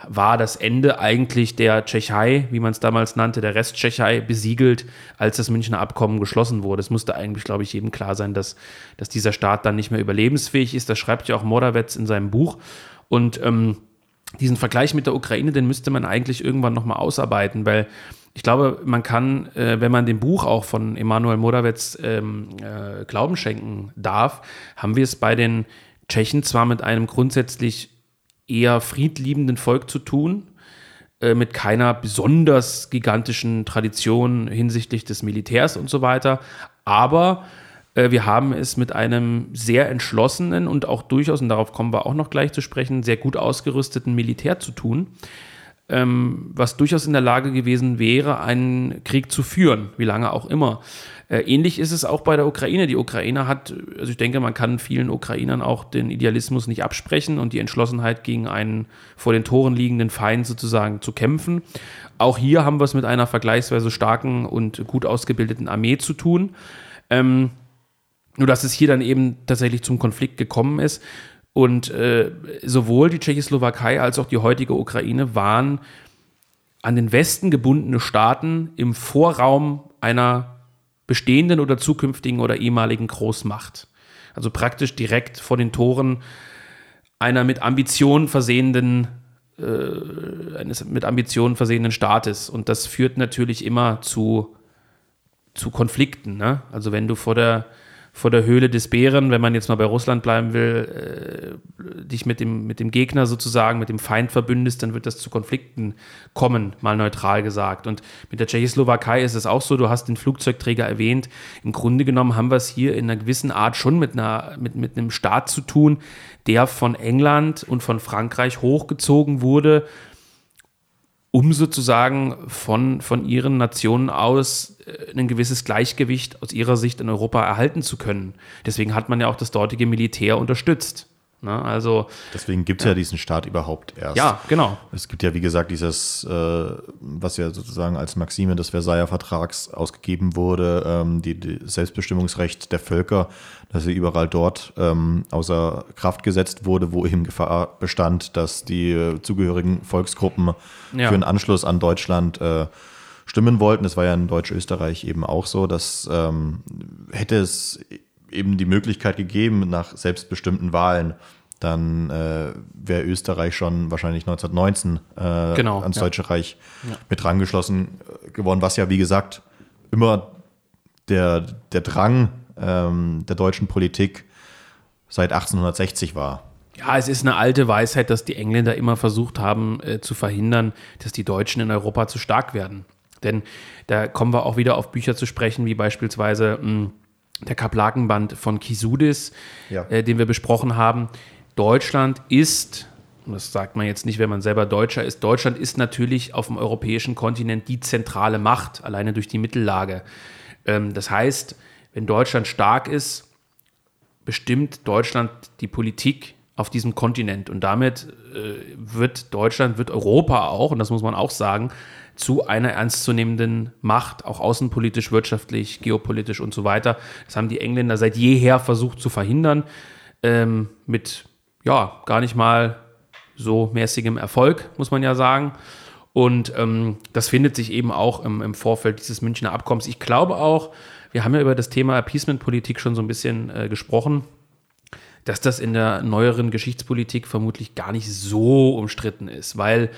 war das Ende eigentlich der Tschechei, wie man es damals nannte, der Rest Tschechei, besiegelt, als das Münchner Abkommen geschlossen wurde. Es musste eigentlich, glaube ich, jedem klar sein, dass, dass dieser Staat dann nicht mehr überlebensfähig ist. Das schreibt ja auch Morawetz in seinem Buch. Und ähm, diesen Vergleich mit der Ukraine, den müsste man eigentlich irgendwann nochmal ausarbeiten, weil ich glaube, man kann, äh, wenn man dem Buch auch von Emanuel Morawetz ähm, äh, Glauben schenken darf, haben wir es bei den Tschechen zwar mit einem grundsätzlich eher friedliebenden Volk zu tun, äh, mit keiner besonders gigantischen Tradition hinsichtlich des Militärs und so weiter, aber wir haben es mit einem sehr entschlossenen und auch durchaus, und darauf kommen wir auch noch gleich zu sprechen, sehr gut ausgerüsteten Militär zu tun, ähm, was durchaus in der Lage gewesen wäre, einen Krieg zu führen, wie lange auch immer. Äh, ähnlich ist es auch bei der Ukraine. Die Ukraine hat, also ich denke, man kann vielen Ukrainern auch den Idealismus nicht absprechen und die Entschlossenheit gegen einen vor den Toren liegenden Feind sozusagen zu kämpfen. Auch hier haben wir es mit einer vergleichsweise starken und gut ausgebildeten Armee zu tun. Ähm, nur dass es hier dann eben tatsächlich zum Konflikt gekommen ist. Und äh, sowohl die Tschechoslowakei als auch die heutige Ukraine waren an den Westen gebundene Staaten im Vorraum einer bestehenden oder zukünftigen oder ehemaligen Großmacht. Also praktisch direkt vor den Toren einer mit Ambitionen versehenden äh, eines mit Ambitionen versehenen Staates. Und das führt natürlich immer zu, zu Konflikten. Ne? Also wenn du vor der vor der Höhle des Bären, wenn man jetzt mal bei Russland bleiben will, äh, dich mit dem, mit dem Gegner sozusagen, mit dem Feind verbündest, dann wird das zu Konflikten kommen, mal neutral gesagt. Und mit der Tschechoslowakei ist es auch so, du hast den Flugzeugträger erwähnt. Im Grunde genommen haben wir es hier in einer gewissen Art schon mit, einer, mit, mit einem Staat zu tun, der von England und von Frankreich hochgezogen wurde um sozusagen von, von ihren Nationen aus äh, ein gewisses Gleichgewicht aus ihrer Sicht in Europa erhalten zu können. Deswegen hat man ja auch das dortige Militär unterstützt. Ne? Also, Deswegen gibt es ja. ja. diesen Staat überhaupt erst. Ja, genau. Es gibt ja, wie gesagt, dieses, äh, was ja sozusagen als Maxime des Versailler Vertrags ausgegeben wurde, ähm, die, die, Selbstbestimmungsrecht der Völker, dass sie überall dort ähm, außer Kraft gesetzt wurde, wo eben Gefahr bestand, dass die äh, zugehörigen Volksgruppen ja. für einen Anschluss an Deutschland äh, stimmen wollten. Das war ja in Deutsch-Österreich eben auch so, dass ähm, hätte es eben die Möglichkeit gegeben, nach selbstbestimmten Wahlen, dann äh, wäre Österreich schon wahrscheinlich 1919 äh, genau, ans Deutsche Reich ja. mit rangeschlossen äh, geworden, was ja, wie gesagt, immer der, der Drang ähm, der deutschen Politik seit 1860 war. Ja, es ist eine alte Weisheit, dass die Engländer immer versucht haben äh, zu verhindern, dass die Deutschen in Europa zu stark werden. Denn da kommen wir auch wieder auf Bücher zu sprechen, wie beispielsweise mh, hm, der Kaplakenband von Kisudis, ja. äh, den wir besprochen haben. Deutschland ist, und das sagt man jetzt nicht, wenn man selber Deutscher ist, Deutschland ist natürlich auf dem europäischen Kontinent die zentrale Macht, alleine durch die Mittellage. Ähm, das heißt, wenn Deutschland stark ist, bestimmt Deutschland die Politik auf diesem Kontinent. Und damit äh, wird Deutschland, wird Europa auch, und das muss man auch sagen, zu einer ernstzunehmenden Macht, auch außenpolitisch, wirtschaftlich, geopolitisch und so weiter. Das haben die Engländer seit jeher versucht zu verhindern, ähm, mit ja, gar nicht mal so mäßigem Erfolg, muss man ja sagen. Und ähm, das findet sich eben auch im, im, Vorfeld dieses Münchner Abkommens. Ich glaube auch, wir haben ja über das Thema Appeasement-Politik schon so ein bisschen äh, gesprochen, dass das in der neueren Geschichtspolitik vermutlich gar nicht so umstritten ist, weil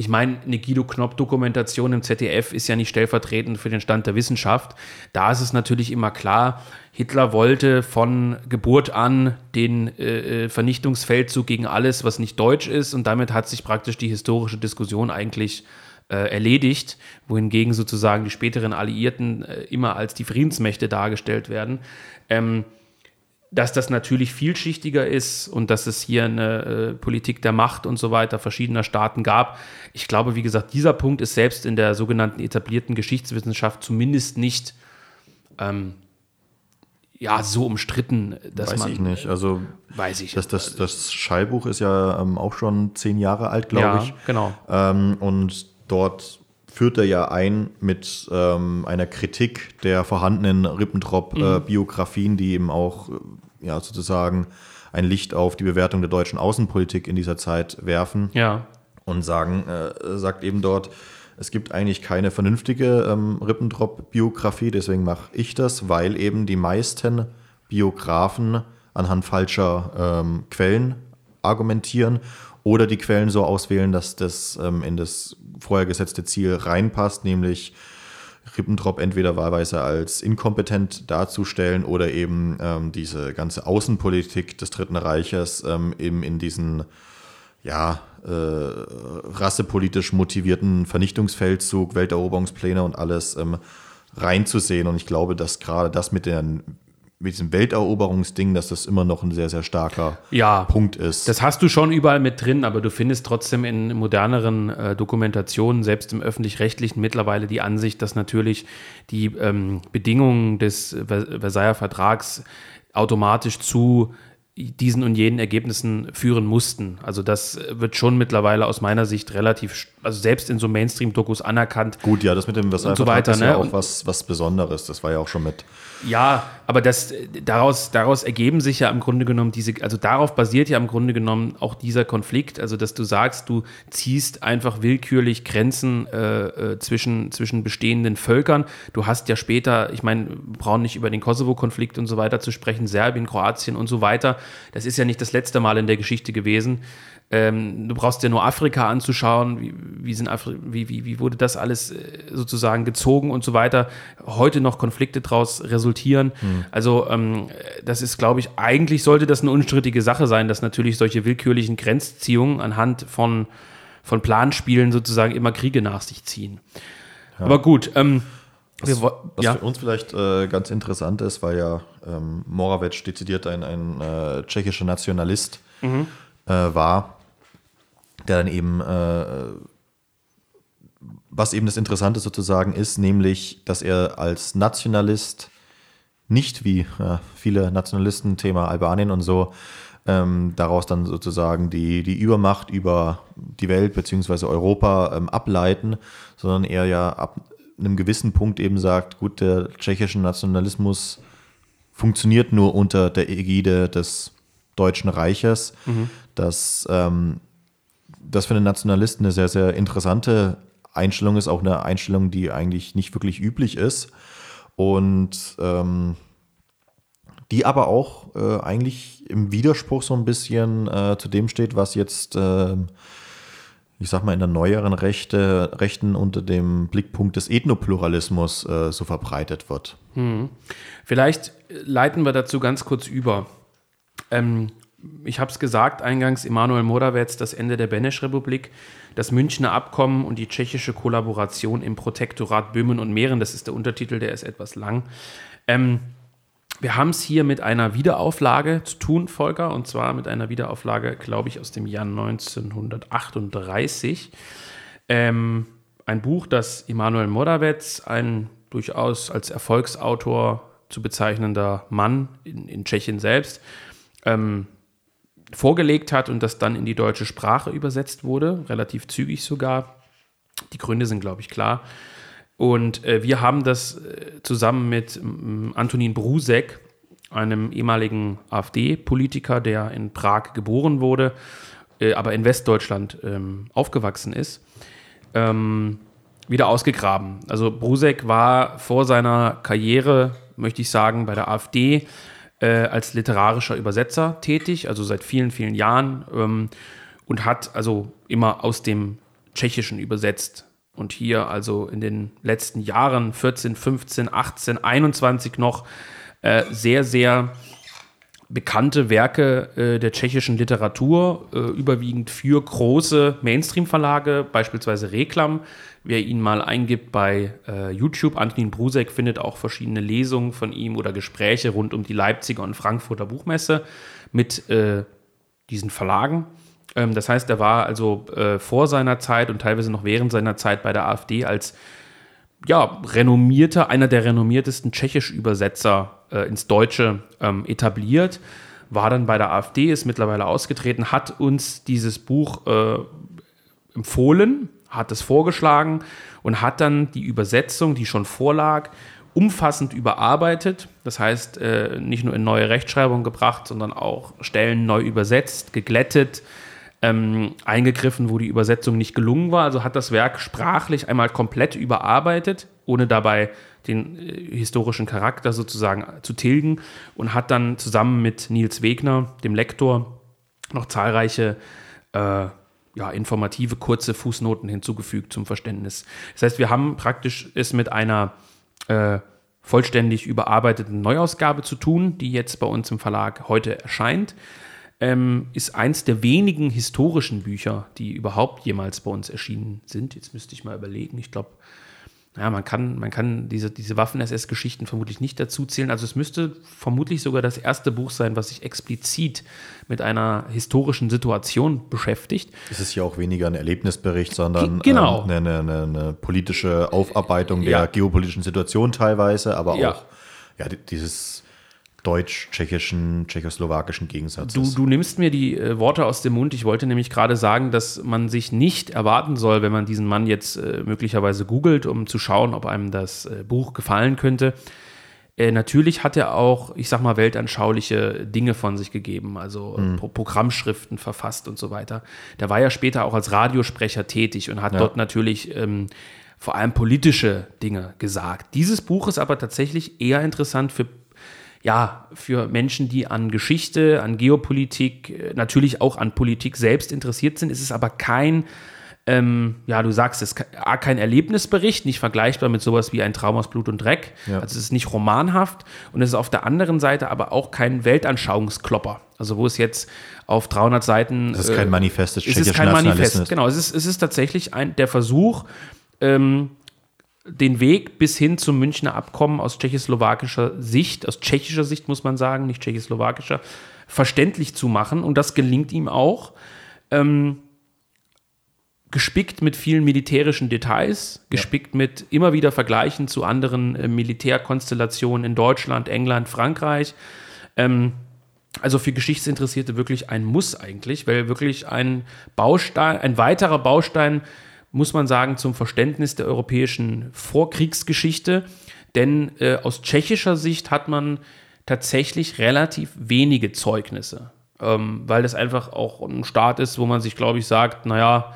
ich meine, eine Guido Knopp-Dokumentation im ZDF ist ja nicht stellvertretend für den Stand der Wissenschaft. Da ist es natürlich immer klar, Hitler wollte von Geburt an den äh, äh, Vernichtungsfeldzug gegen alles, was nicht deutsch ist. Und damit hat sich praktisch die historische Diskussion eigentlich äh, erledigt, wohingegen sozusagen die späteren Alliierten äh, immer als die Friedensmächte dargestellt werden. Ähm, dass das natürlich vielschichtiger ist und dass es hier eine äh, Politik der Macht und so weiter verschiedener Staaten gab. Ich glaube, wie gesagt, dieser Punkt ist selbst in der sogenannten etablierten Geschichtswissenschaft zumindest nicht ähm, ja, so umstritten, dass weiß man. Weiß ich nicht. Also, weiß ich. Das, das, das Schallbuch ist ja ähm, auch schon zehn Jahre alt, glaube ja, ich. genau. Ähm, und dort führt er ja ein mit ähm, einer Kritik der vorhandenen Ribbentrop-Biografien, mhm. äh, die eben auch äh, ja, sozusagen ein Licht auf die Bewertung der deutschen Außenpolitik in dieser Zeit werfen. Ja. Und sagen, äh, sagt eben dort, es gibt eigentlich keine vernünftige ähm, Ribbentrop-Biografie, deswegen mache ich das, weil eben die meisten Biografen anhand falscher ähm, Quellen argumentieren oder die Quellen so auswählen, dass das ähm, in das vorher gesetzte Ziel reinpasst, nämlich Ribbentrop entweder wahlweise als inkompetent darzustellen oder eben ähm, diese ganze Außenpolitik des Dritten Reiches ähm, eben in diesen ja, äh, rassepolitisch motivierten Vernichtungsfeldzug, Welteroberungspläne und alles ähm, reinzusehen. Und ich glaube, dass gerade das mit den mit diesem Welteroberungsding, dass das immer noch ein sehr, sehr starker ja, Punkt ist. Das hast du schon überall mit drin, aber du findest trotzdem in moderneren äh, Dokumentationen, selbst im öffentlich-rechtlichen, mittlerweile die Ansicht, dass natürlich die ähm, Bedingungen des Versailler Vertrags automatisch zu diesen und jenen Ergebnissen führen mussten. Also das wird schon mittlerweile aus meiner Sicht relativ, also selbst in so Mainstream-Dokus anerkannt. Gut, ja, das mit dem Versailler so Vertrag ist ja ne? auch was, was Besonderes. Das war ja auch schon mit ja, aber das, daraus, daraus ergeben sich ja im Grunde genommen diese, also darauf basiert ja im Grunde genommen auch dieser Konflikt, also dass du sagst, du ziehst einfach willkürlich Grenzen äh, äh, zwischen, zwischen bestehenden Völkern. Du hast ja später, ich meine, brauchen nicht über den Kosovo-Konflikt und so weiter zu sprechen, Serbien, Kroatien und so weiter. Das ist ja nicht das letzte Mal in der Geschichte gewesen. Ähm, du brauchst ja nur Afrika anzuschauen, wie, wie, sind Afri wie, wie, wie wurde das alles äh, sozusagen gezogen und so weiter. Heute noch Konflikte daraus resultieren. Mhm. Also ähm, das ist, glaube ich, eigentlich sollte das eine unstrittige Sache sein, dass natürlich solche willkürlichen Grenzziehungen anhand von, von Planspielen sozusagen immer Kriege nach sich ziehen. Ja. Aber gut, ähm, was, was ja. für uns vielleicht äh, ganz interessant ist, weil ja ähm, Moravec dezidiert ein, ein äh, tschechischer Nationalist mhm. äh, war der dann eben, äh, was eben das Interessante sozusagen ist, nämlich, dass er als Nationalist nicht wie äh, viele Nationalisten, Thema Albanien und so, ähm, daraus dann sozusagen die, die Übermacht über die Welt bzw. Europa ähm, ableiten, sondern er ja ab einem gewissen Punkt eben sagt, gut, der tschechische Nationalismus funktioniert nur unter der Ägide des Deutschen Reiches, mhm. dass ähm, das für einen Nationalisten eine sehr, sehr interessante Einstellung ist, auch eine Einstellung, die eigentlich nicht wirklich üblich ist. Und ähm, die aber auch äh, eigentlich im Widerspruch so ein bisschen äh, zu dem steht, was jetzt, äh, ich sag mal, in der neueren Rechte, Rechten unter dem Blickpunkt des Ethnopluralismus äh, so verbreitet wird. Hm. Vielleicht leiten wir dazu ganz kurz über. Ähm, ich habe es gesagt eingangs, Emanuel Morawetz, das Ende der Benesch-Republik, das Münchner Abkommen und die tschechische Kollaboration im Protektorat Böhmen und Mähren, das ist der Untertitel, der ist etwas lang. Ähm, wir haben es hier mit einer Wiederauflage zu tun, Volker, und zwar mit einer Wiederauflage, glaube ich, aus dem Jahr 1938. Ähm, ein Buch, das Emanuel Morawetz, ein durchaus als Erfolgsautor zu bezeichnender Mann in, in Tschechien selbst, ähm, vorgelegt hat und das dann in die deutsche Sprache übersetzt wurde, relativ zügig sogar. Die Gründe sind, glaube ich, klar. Und äh, wir haben das äh, zusammen mit Antonin Brusek, einem ehemaligen AfD-Politiker, der in Prag geboren wurde, äh, aber in Westdeutschland ähm, aufgewachsen ist, ähm, wieder ausgegraben. Also Brusek war vor seiner Karriere, möchte ich sagen, bei der AfD äh, als literarischer Übersetzer tätig, also seit vielen, vielen Jahren ähm, und hat also immer aus dem Tschechischen übersetzt. Und hier also in den letzten Jahren, 14, 15, 18, 21 noch, äh, sehr, sehr bekannte Werke äh, der tschechischen Literatur, äh, überwiegend für große Mainstream-Verlage, beispielsweise Reklam. Wer ihn mal eingibt bei äh, YouTube, Antonin Brusek findet auch verschiedene Lesungen von ihm oder Gespräche rund um die Leipziger und Frankfurter Buchmesse mit äh, diesen Verlagen. Ähm, das heißt, er war also äh, vor seiner Zeit und teilweise noch während seiner Zeit bei der AfD als ja, renommierter, einer der renommiertesten Tschechisch-Übersetzer äh, ins Deutsche ähm, etabliert, war dann bei der AfD, ist mittlerweile ausgetreten, hat uns dieses Buch äh, empfohlen, hat es vorgeschlagen und hat dann die Übersetzung, die schon vorlag, umfassend überarbeitet. Das heißt, äh, nicht nur in neue Rechtschreibung gebracht, sondern auch Stellen neu übersetzt, geglättet, ähm, eingegriffen, wo die Übersetzung nicht gelungen war. Also hat das Werk sprachlich einmal komplett überarbeitet, ohne dabei den äh, historischen Charakter sozusagen zu tilgen und hat dann zusammen mit Nils Wegner, dem Lektor, noch zahlreiche äh, ja, informative, kurze Fußnoten hinzugefügt zum Verständnis. Das heißt, wir haben praktisch es mit einer äh, vollständig überarbeiteten Neuausgabe zu tun, die jetzt bei uns im Verlag heute erscheint ähm, ist eins der wenigen historischen Bücher, die überhaupt jemals bei uns erschienen sind. Jetzt müsste ich mal überlegen. Ich glaube, ja, man kann, man kann diese, diese Waffen-SS-Geschichten vermutlich nicht dazu zählen. Also es müsste vermutlich sogar das erste Buch sein, was sich explizit mit einer historischen Situation beschäftigt. Es ist ja auch weniger ein Erlebnisbericht, sondern genau. ähm, eine, eine, eine, politische Aufarbeitung der ja. geopolitischen Situation teilweise, aber ja. auch ja, dieses deutsch-tschechischen, tschechoslowakischen Gegensatz du, Du nimmst mir die äh, Worte aus dem Mund. Ich wollte nämlich gerade sagen, dass man sich nicht erwarten soll, wenn man diesen Mann jetzt äh, möglicherweise googelt, um zu schauen, ob einem das äh, Buch gefallen könnte. Äh, natürlich hat er auch, ich sag mal, weltanschauliche Dinge von sich gegeben, also mhm. Pro Programmschriften verfasst und so weiter. Der war ja später auch als Radiosprecher tätig und hat ja. dort natürlich ähm, vor allem politische Dinge gesagt. Dieses Buch ist aber tatsächlich eher interessant für ja, für Menschen, die an Geschichte, an Geopolitik, äh, natürlich auch an Politik selbst interessiert sind, ist es aber kein, ähm, ja, du sagst es, kein Erlebnisbericht, nicht vergleichbar mit sowas wie ein Traum aus Blut und Dreck. Ja. Also es ist nicht romanhaft und es ist auf der anderen Seite aber auch kein Weltanschauungsklopper. Also wo es jetzt auf 300 Seiten... Das ist kein Manifest des Es ist kein Manifest, genau. Es ist, es ist tatsächlich ein, der Versuch, ähm, den Weg bis hin zum Münchner Abkommen aus tschechoslowakischer Sicht, aus tschechischer Sicht muss man sagen, nicht tschechoslowakischer, verständlich zu machen. Und das gelingt ihm auch. Ähm, gespickt mit vielen militärischen Details, gespickt ja. mit immer wieder Vergleichen zu anderen äh, Militärkonstellationen in Deutschland, England, Frankreich. Ähm, also für Geschichtsinteressierte wirklich ein Muss eigentlich, weil wirklich ein Baustein, ein weiterer Baustein muss man sagen, zum Verständnis der europäischen Vorkriegsgeschichte. Denn äh, aus tschechischer Sicht hat man tatsächlich relativ wenige Zeugnisse, ähm, weil das einfach auch ein Staat ist, wo man sich, glaube ich, sagt, naja,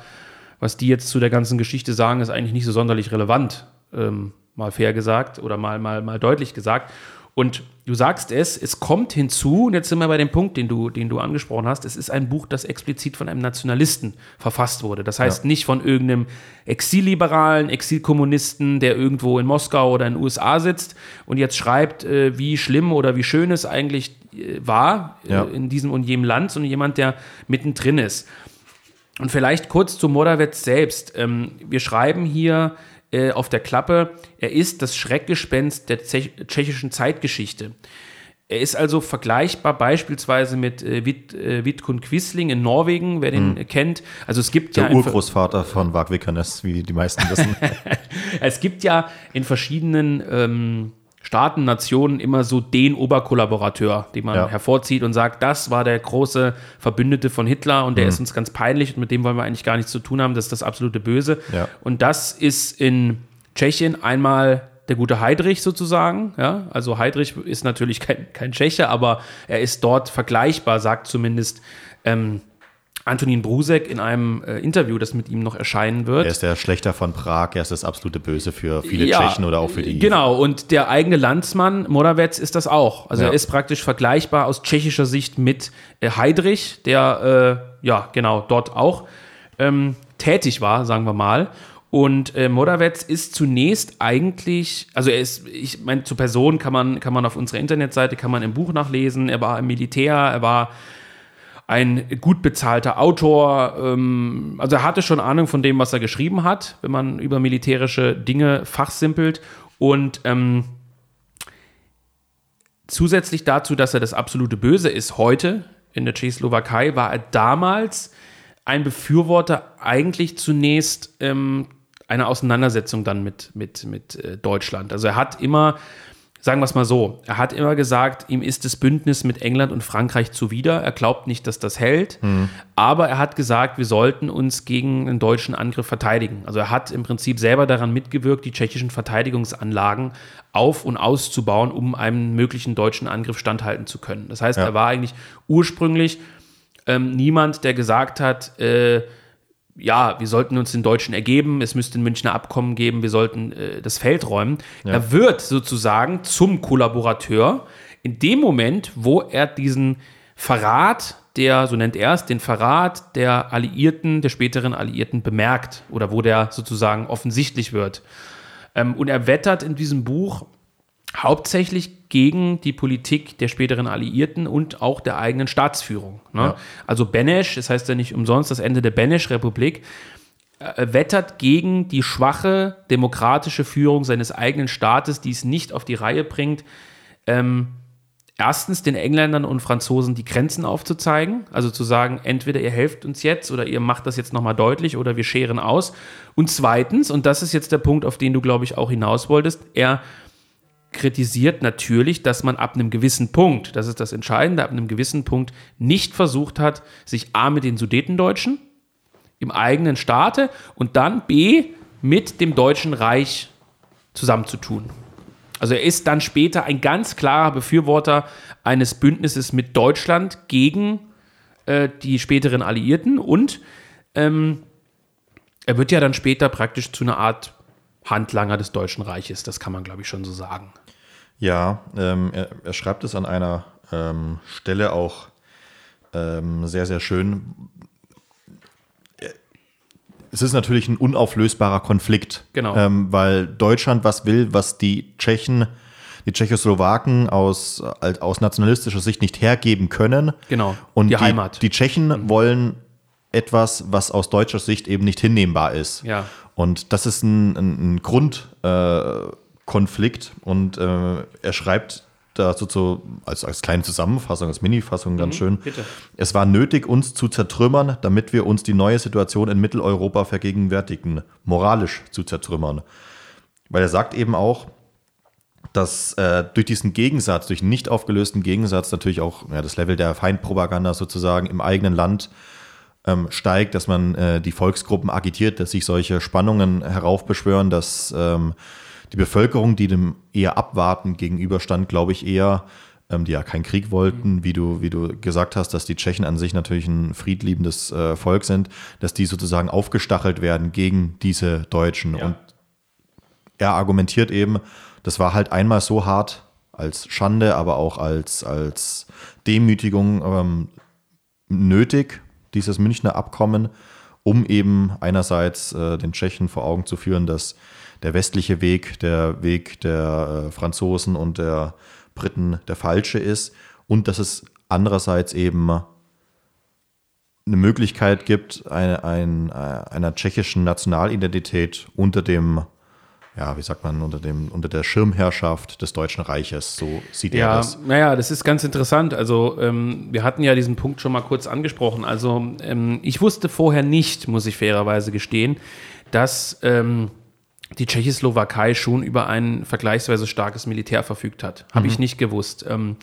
was die jetzt zu der ganzen Geschichte sagen, ist eigentlich nicht so sonderlich relevant, ähm, mal fair gesagt oder mal, mal, mal deutlich gesagt. Und du sagst es, es kommt hinzu, und jetzt sind wir bei dem Punkt, den du, den du angesprochen hast, es ist ein Buch, das explizit von einem Nationalisten verfasst wurde. Das heißt ja. nicht von irgendeinem Exilliberalen, Exilkommunisten, der irgendwo in Moskau oder in den USA sitzt und jetzt schreibt, äh, wie schlimm oder wie schön es eigentlich äh, war äh, ja. in diesem und jenem Land, sondern jemand, der mittendrin ist. Und vielleicht kurz zu Morawetz selbst. Ähm, wir schreiben hier äh, auf der Klappe, er ist das Schreckgespenst der tschechischen Zeitgeschichte. Er ist also vergleichbar beispielsweise mit äh, Wit, äh, Vidkun Quisling in Norwegen, wer den mhm. kennt. Also es gibt der ja Urgroßvater von Vag Vikernes, wie die meisten wissen. es gibt ja in verschiedenen ähm, Staaten, Nationen immer so den Oberkollaborateur, den man Ja. hervorzieht und sagt, das war der große Verbündete von Hitler und der ist uns ganz peinlich und mit dem wollen wir eigentlich gar nichts zu tun haben, das ist das absolute Böse. Ja. Und das ist in Tschechien einmal der gute Heidrich sozusagen. Ja? Also Heidrich ist natürlich kein, kein Tscheche, aber er ist dort vergleichbar, sagt zumindest ähm, Antonin Brusek in einem äh, Interview, das mit ihm noch erscheinen wird. Er ist der Schlechter von Prag, er ist das absolute Böse für viele Ja, Tschechen oder auch für die. Genau, und der eigene Landsmann Moravec ist das auch. Also Ja. er ist praktisch vergleichbar aus tschechischer Sicht mit äh, Heidrich, der äh, ja genau dort auch ähm, tätig war, sagen wir mal. Und äh, Moravec ist zunächst eigentlich, also er ist, ich meine, zur Person kann man, kann man auf unserer Internetseite, kann man im Buch nachlesen, er war im Militär, er war ein gut bezahlter Autor. Ähm, also er hatte schon Ahnung von dem, was er geschrieben hat, wenn man über militärische Dinge fachsimpelt. Und ähm, zusätzlich dazu, dass er das absolute Böse ist heute in der Tschechoslowakei, war er damals ein Befürworter eigentlich zunächst ähm, einer Auseinandersetzung dann mit, mit, mit äh, Deutschland. Also er hat immer, sagen wir es mal so, er hat immer gesagt, ihm ist das Bündnis mit England und Frankreich zuwider. Er glaubt nicht, dass das hält. Aber er hat gesagt, wir sollten uns gegen einen deutschen Angriff verteidigen. Also er hat im Prinzip selber daran mitgewirkt, die tschechischen Verteidigungsanlagen auf- und auszubauen, um einem möglichen deutschen Angriff standhalten zu können. Das heißt, Ja. er war eigentlich ursprünglich ähm, niemand, der gesagt hat, äh, ja, wir sollten uns den Deutschen ergeben, es müsste ein Münchner Abkommen geben, wir sollten äh, das Feld räumen. Er wird sozusagen zum Kollaborateur in dem Moment, wo er diesen Verrat, der, so nennt er es, den Verrat der Alliierten, der späteren Alliierten bemerkt oder wo der sozusagen offensichtlich wird. Ähm, und er wettert in diesem Buch hauptsächlich gegen die Politik der späteren Alliierten und auch der eigenen Staatsführung. Ne? Ja. Also Benesch, das heißt ja nicht umsonst das Ende der Benesch-Republik, äh, wettert gegen die schwache demokratische Führung seines eigenen Staates, die es nicht auf die Reihe bringt, ähm, erstens den Engländern und Franzosen die Grenzen aufzuzeigen, also zu sagen, entweder ihr helft uns jetzt oder ihr macht das jetzt nochmal deutlich oder wir scheren aus. Und zweitens, und das ist jetzt der Punkt, auf den du, glaube ich, auch hinaus wolltest, er kritisiert natürlich, dass man ab einem gewissen Punkt, das ist das Entscheidende, ab einem gewissen Punkt nicht versucht hat, sich A mit den Sudetendeutschen im eigenen Staate und dann B mit dem Deutschen Reich zusammenzutun. Also er ist dann später ein ganz klarer Befürworter eines Bündnisses mit Deutschland gegen äh, die späteren Alliierten und ähm, er wird ja dann später praktisch zu einer Art Handlanger des Deutschen Reiches, das kann man glaube ich schon so sagen. Ja, ähm, er, er schreibt es an einer ähm, Stelle auch ähm, sehr, sehr schön. Es ist natürlich ein unauflösbarer Konflikt, Genau. ähm, weil Deutschland was will, was die Tschechen, die Tschechoslowaken aus, aus nationalistischer Sicht nicht hergeben können. Genau, Und die die, Heimat. Die Tschechen wollen etwas, was aus deutscher Sicht eben nicht hinnehmbar ist. Ja. Und das ist ein, ein, ein Grundkonflikt. Äh, Konflikt. und äh, er schreibt dazu so, als, als kleine Zusammenfassung, als Mini-Fassung ganz schön. Mhm, bitte. Es war nötig, uns zu zertrümmern, damit wir uns die neue Situation in Mitteleuropa vergegenwärtigen, moralisch zu zertrümmern. Weil er sagt eben auch, dass äh, durch diesen Gegensatz, durch einen nicht aufgelösten Gegensatz natürlich auch ja, das Level der Feindpropaganda sozusagen im eigenen Land ähm, steigt, dass man äh, die Volksgruppen agitiert, dass sich solche Spannungen heraufbeschwören, dass ähm, die Bevölkerung, die dem eher abwarten gegenüberstand, glaube ich eher, ähm, die ja keinen Krieg wollten, wie du, wie du gesagt hast, dass die Tschechen an sich natürlich ein friedliebendes äh, Volk sind, dass die sozusagen aufgestachelt werden gegen diese Deutschen. Ja. Und er argumentiert eben, das war halt einmal so hart als Schande, aber auch als, als Demütigung ähm, nötig, dieses Münchner Abkommen, um eben einerseits äh, den Tschechen vor Augen zu führen, dass der westliche Weg, der Weg der äh, Franzosen und der Briten der falsche ist und dass es andererseits eben eine Möglichkeit gibt, eine, ein, äh, einer tschechischen Nationalidentität unter dem, ja, wie sagt man, unter dem, unter der Schirmherrschaft des Deutschen Reiches. So sieht er Ja, das. naja, das ist ganz interessant. Also, ähm, wir hatten ja diesen Punkt schon mal kurz angesprochen. Also, ähm, ich wusste vorher nicht, muss ich fairerweise gestehen, dass ähm, die Tschechoslowakei schon über ein vergleichsweise starkes Militär verfügt hat. Habe ich nicht gewusst. Ähm,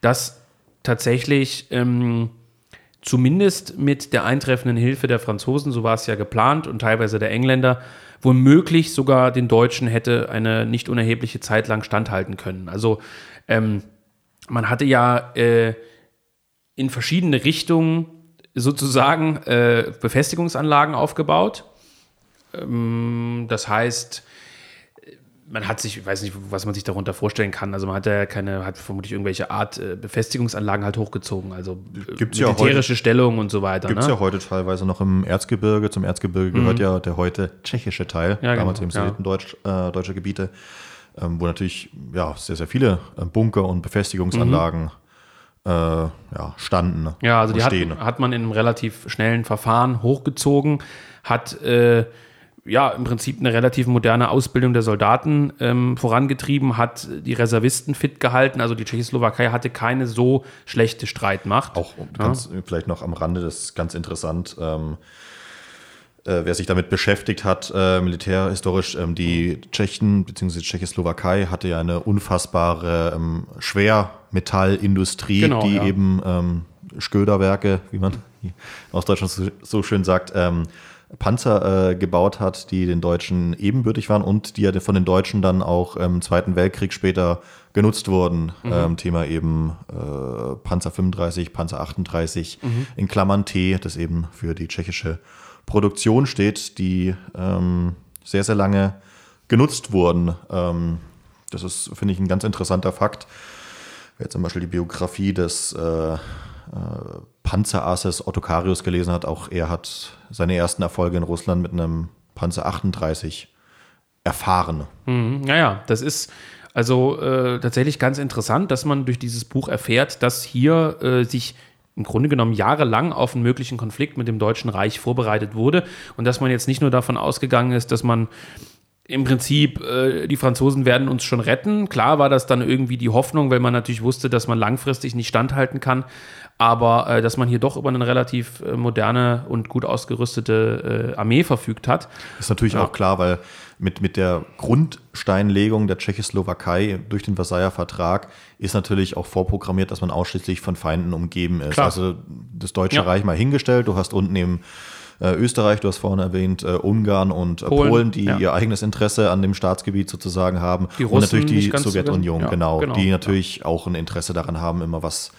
dass tatsächlich ähm, zumindest mit der eintreffenden Hilfe der Franzosen, so war es ja geplant, und teilweise der Engländer, womöglich sogar den Deutschen hätte eine nicht unerhebliche Zeit lang standhalten können. Also ähm, man hatte ja äh, in verschiedene Richtungen sozusagen äh, Befestigungsanlagen aufgebaut. Ähm, das heißt, man hat sich, ich weiß nicht, was man sich darunter vorstellen kann. Also man hat ja keine, hat vermutlich irgendwelche Art äh, Befestigungsanlagen halt hochgezogen, also Gibt's ja militärische Stellungen und so weiter. Gibt es ne? ja heute teilweise noch im Erzgebirge. Zum Erzgebirge gehört ja der heute tschechische Teil, Ja, damals genau, eben ja. Sudetendeutsch, äh, deutsche Gebiete, ähm, wo natürlich ja, sehr, sehr viele äh, Bunker und Befestigungsanlagen äh, ja, standen. Ja, also die hat, hat man in einem relativ schnellen Verfahren hochgezogen, hat äh, ja im Prinzip eine relativ moderne Ausbildung der Soldaten ähm, vorangetrieben, hat die Reservisten fit gehalten. Also die Tschechoslowakei hatte keine so schlechte Streitmacht. Auch ganz, vielleicht noch am Rande, das ist ganz interessant. Ähm, äh, wer sich damit beschäftigt hat, äh, militärhistorisch, ähm, die Tschechen bzw. die Tschechoslowakei hatte ja eine unfassbare ähm, Schwermetallindustrie, Genau, die ja. eben ähm, Sköderwerke, wie man aus Deutschland so, so schön sagt, ähm, Panzer äh, gebaut hat, die den Deutschen ebenbürtig waren und die ja von den Deutschen dann auch im Zweiten Weltkrieg später genutzt wurden. Mhm. Ähm, Thema eben äh, Panzer 35, Panzer 38 Mhm. in Klammern T, das eben für die tschechische Produktion steht, die ähm, sehr, sehr lange genutzt wurden. Ähm, das ist, finde ich, ein ganz interessanter Fakt. Wer zum Beispiel die Biografie des äh, Panzerasses Otto Karius gelesen hat, auch er hat seine ersten Erfolge in Russland mit einem Panzer 38 erfahren. Naja, das ist also äh, tatsächlich ganz interessant, dass man durch dieses Buch erfährt, dass hier äh, sich im Grunde genommen jahrelang auf einen möglichen Konflikt mit dem Deutschen Reich vorbereitet wurde und dass man jetzt nicht nur davon ausgegangen ist, dass man im Prinzip, äh, die Franzosen werden uns schon retten. Klar war das dann irgendwie die Hoffnung, weil man natürlich wusste, dass man langfristig nicht standhalten kann, aber äh, dass man hier doch über eine relativ äh, moderne und gut ausgerüstete äh, Armee verfügt hat. Ist natürlich auch klar, weil mit, mit der Grundsteinlegung der Tschechoslowakei durch den Versailler Vertrag ist natürlich auch vorprogrammiert, dass man ausschließlich von Feinden umgeben ist. Klar. Also das Deutsche Ja. Reich mal hingestellt, du hast unten eben äh, Österreich, du hast vorhin erwähnt, äh, Ungarn und äh, Polen, Polen, die ja. ihr eigenes Interesse an dem Staatsgebiet sozusagen haben. Die und Russen natürlich die Sowjetunion, so- ja, genau, genau, die ja. natürlich auch ein Interesse daran haben, immer was